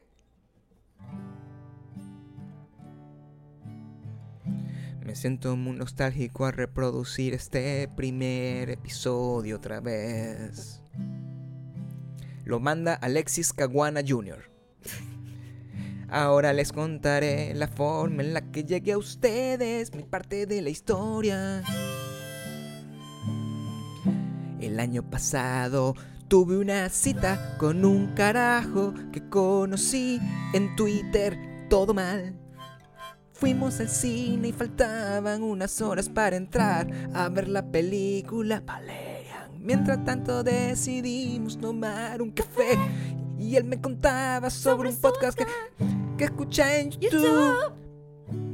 Me siento muy nostálgico a reproducir este primer episodio otra vez. Lo manda Alexis Caguana Jr. Ahora les contaré la forma en la que llegué a ustedes, mi parte de la historia. El año pasado tuve una cita con un carajo que conocí en Twitter, todo mal. Fuimos al cine y faltaban unas horas para entrar a ver la película Valerian. Mientras tanto decidimos tomar un café y él me contaba sobre un podcast que, que escucha en YouTube.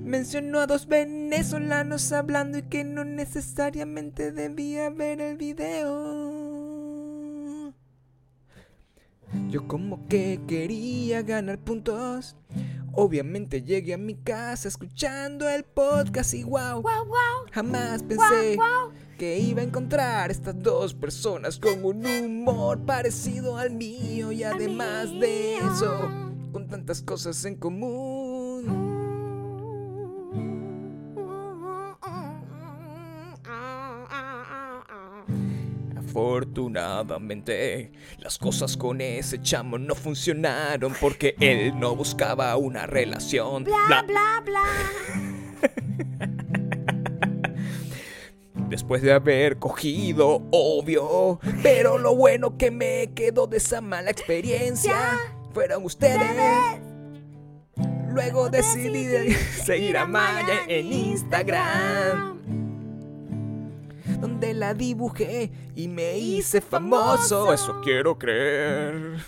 Mencionó a dos venezolanos hablando y que no necesariamente debía ver el video. Yo como que quería ganar puntos. Obviamente llegué a mi casa escuchando el podcast y wow, Wow, wow. jamás pensé wow. Que iba a encontrar estas dos personas con un humor parecido al mío y además de eso, con tantas cosas en común. Afortunadamente, las cosas con ese chamo no funcionaron porque él no buscaba una relación. Bla, Bla. bla, bla. Después de haber cogido, obvio. Pero lo bueno que me quedó de esa mala experiencia fueron ustedes. Luego decidí de seguir a Maya en Instagram, donde la dibujé y me hice famoso. Eso quiero creer.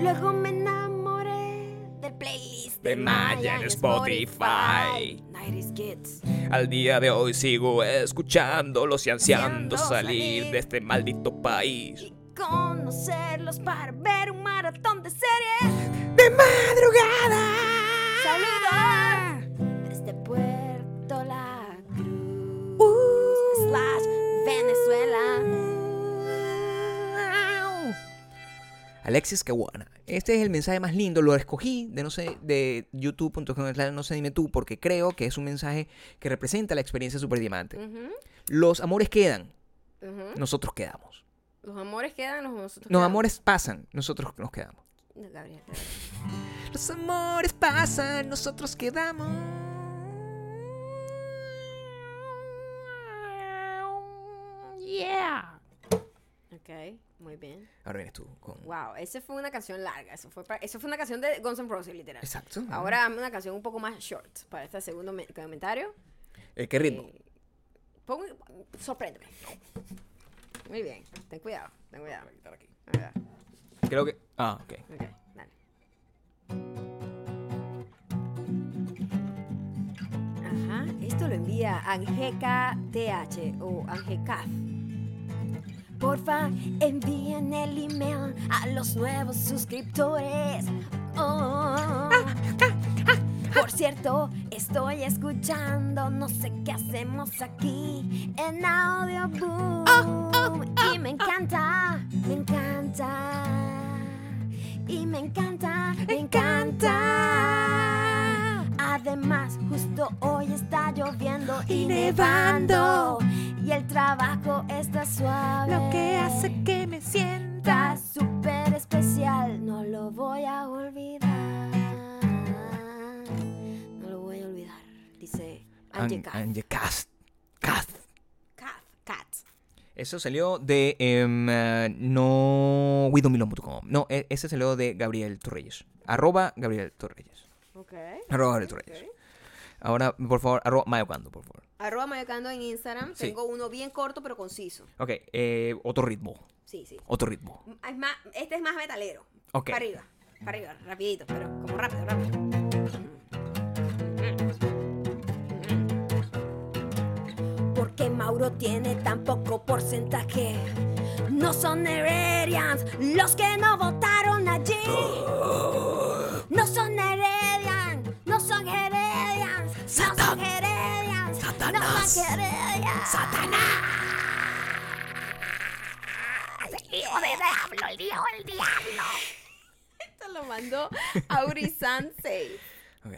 Luego me enamoré del playlist De Maya en Spotify. 90s Kids. Al día de hoy sigo escuchándolos y ansiando salir de este maldito país. Y conocerlos para ver un maratón de series. ¡De madrugada! Saludos desde Puerto La Cruz. Uh. slash Venezuela. Alexis Caguana. Este es el mensaje más lindo. Lo escogí de no sé de youtube.com no sé dime tú porque creo que es un mensaje que representa la experiencia super diamante. Los amores quedan, nosotros quedamos. Los amores quedan, nosotros Los quedamos. amores pasan, nosotros nos quedamos. Gabriel. Los amores pasan, nosotros quedamos. Yeah. Muy bien. Ahora vienes tú con. Wow, esa fue una canción larga. Eso fue, eso fue una canción de Guns N' Roses, literal. Exacto. Ahora dame una canción un poco más short para este segundo me- comentario. Eh, ¿Qué ritmo? Eh, pon- sorpréndeme. Muy bien. Ten cuidado, ten cuidado. A Creo que. Ah, ok. ok, dale. Ajá, esto lo envía Angeka TH o Angekaz. Porfa, envíen el email a los nuevos suscriptores. Oh. Por cierto, estoy escuchando, no sé qué hacemos aquí en Audioboom. Y me encanta, me encanta. Y me encanta, me encanta. Además, justo hoy está lloviendo y nevando. Y el trabajo está suave. Lo que hace que me sienta. Súper especial, no lo voy a olvidar. No lo voy a olvidar, dice Angie Cat. Angie Cast. Cast. Cat. Cat. Eso salió de em, eh, no widomilon.com. No, e- ese salió de Gabriel Torreyes. Arroba Gabriel Torreyes. Ok. Arroba Gabriel Torreyes. Ahora, por favor, arroba mayocando, por favor. Arroba mayocando en Instagram. Sí. Tengo uno bien corto pero conciso. Ok, eh, otro ritmo. Sí, sí. Otro ritmo. Es más, este es más metalero. Ok. Para arriba, para arriba, rapidito, pero como rápido, rápido. Porque Mauro tiene tan poco porcentaje. No son Heredians los que no votaron allí. No son Heredians, no son Heredians, no son Heredians, no son Heredians. Esto lo mandó Auri Sansei. Ok.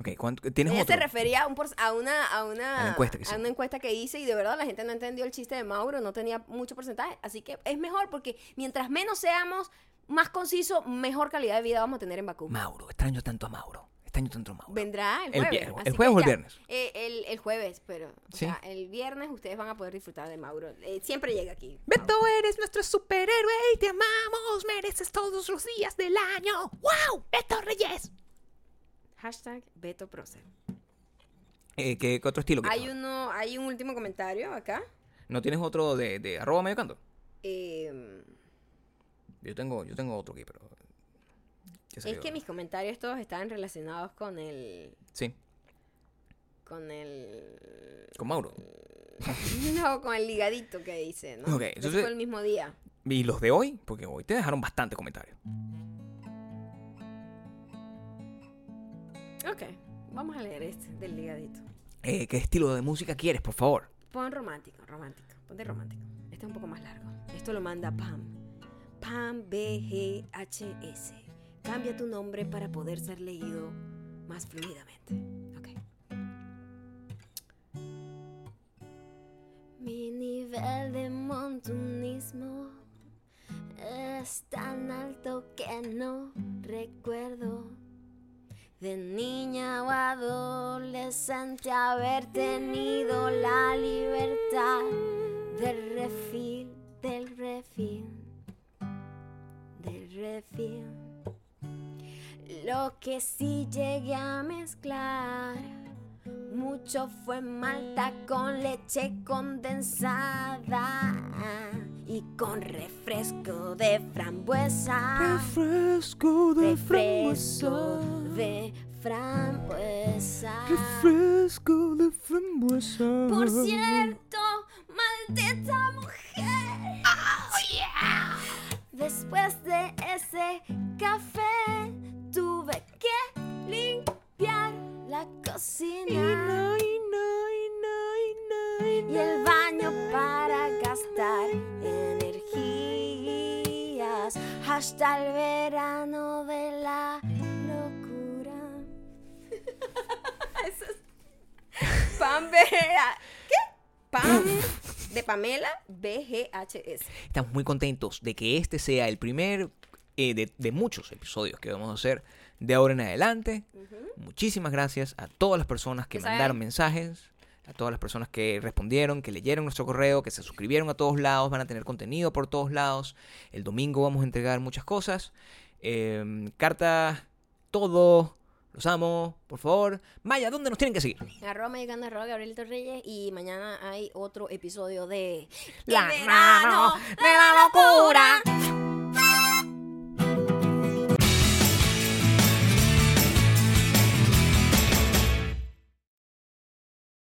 Ok, ¿cuánto- ¿tienes Ella otro? se refería a, un por- a una, a, una, A encuesta que a hice. una encuesta que hice y de verdad la gente no entendió el chiste de Mauro, no tenía mucho porcentaje. Así que es mejor porque mientras menos seamos más concisos, mejor calidad de vida vamos a tener en Bakú. Mauro, extraño tanto a Mauro. Extraño tanto a Mauro. Vendrá el El jueves. viernes. ¿El jueves o el viernes? eh, el, el jueves, pero o sea, el viernes ustedes van a poder disfrutar de Mauro. Eh, siempre llega aquí. Beto, eres nuestro superhéroe y te amamos. Mereces todos los días del año. ¡Wow! Beto Reyes. Hashtag Beto Procer. Eh, ¿qué, qué otro estilo? Hay uno, hay un último comentario acá. ¿No tienes otro de, de arroba medio canto? Eh, Yo tengo, yo tengo otro aquí, pero. ¿Qué es que mis comentarios todos están relacionados con el Sí, con el con Mauro. no con el ligadito que dice no Ok, entonces- fue el mismo día. Y los de hoy, porque hoy te dejaron bastante comentarios. ok vamos a leer este del ligadito. Eh, ¿Qué estilo de música quieres, por favor? pon romántico romántico ponte romántico. Este es un poco más largo. Esto lo manda Pam. Pam BGHS cambia tu nombre para poder ser leído más fluidamente ok Mi nivel de montunismo es tan alto que no recuerdo de niña o adolescente haber tenido la libertad del refil, del refil, del refil. Lo que sí llegué a mezclar mucho fue malta con leche condensada y con refresco de frambuesa. Refresco Refresco de frambuesa. Refresco de frambuesa. Por cierto, maldita mujer. Después de ese café, que limpiar la cocina y el baño para gastar energías hasta el verano de la locura. Eso es. ¿Qué? Pam de Pamela BGHS. Estamos muy contentos de que este sea el primer eh, de, de muchos episodios que vamos a hacer de ahora en adelante. Muchísimas gracias a todas las personas que saben. mandaron mensajes, a todas las personas que respondieron, que leyeron nuestro correo, que se suscribieron a todos lados, van a tener contenido por todos lados. El domingo vamos a entregar muchas cosas. Eh, carta, todo. Los amo, por favor. Maya, ¿dónde nos tienen que seguir? Arroba mexicano, arroba Gabrielito Reyes. Y mañana hay otro episodio de... La ¡El mano verano de la locura.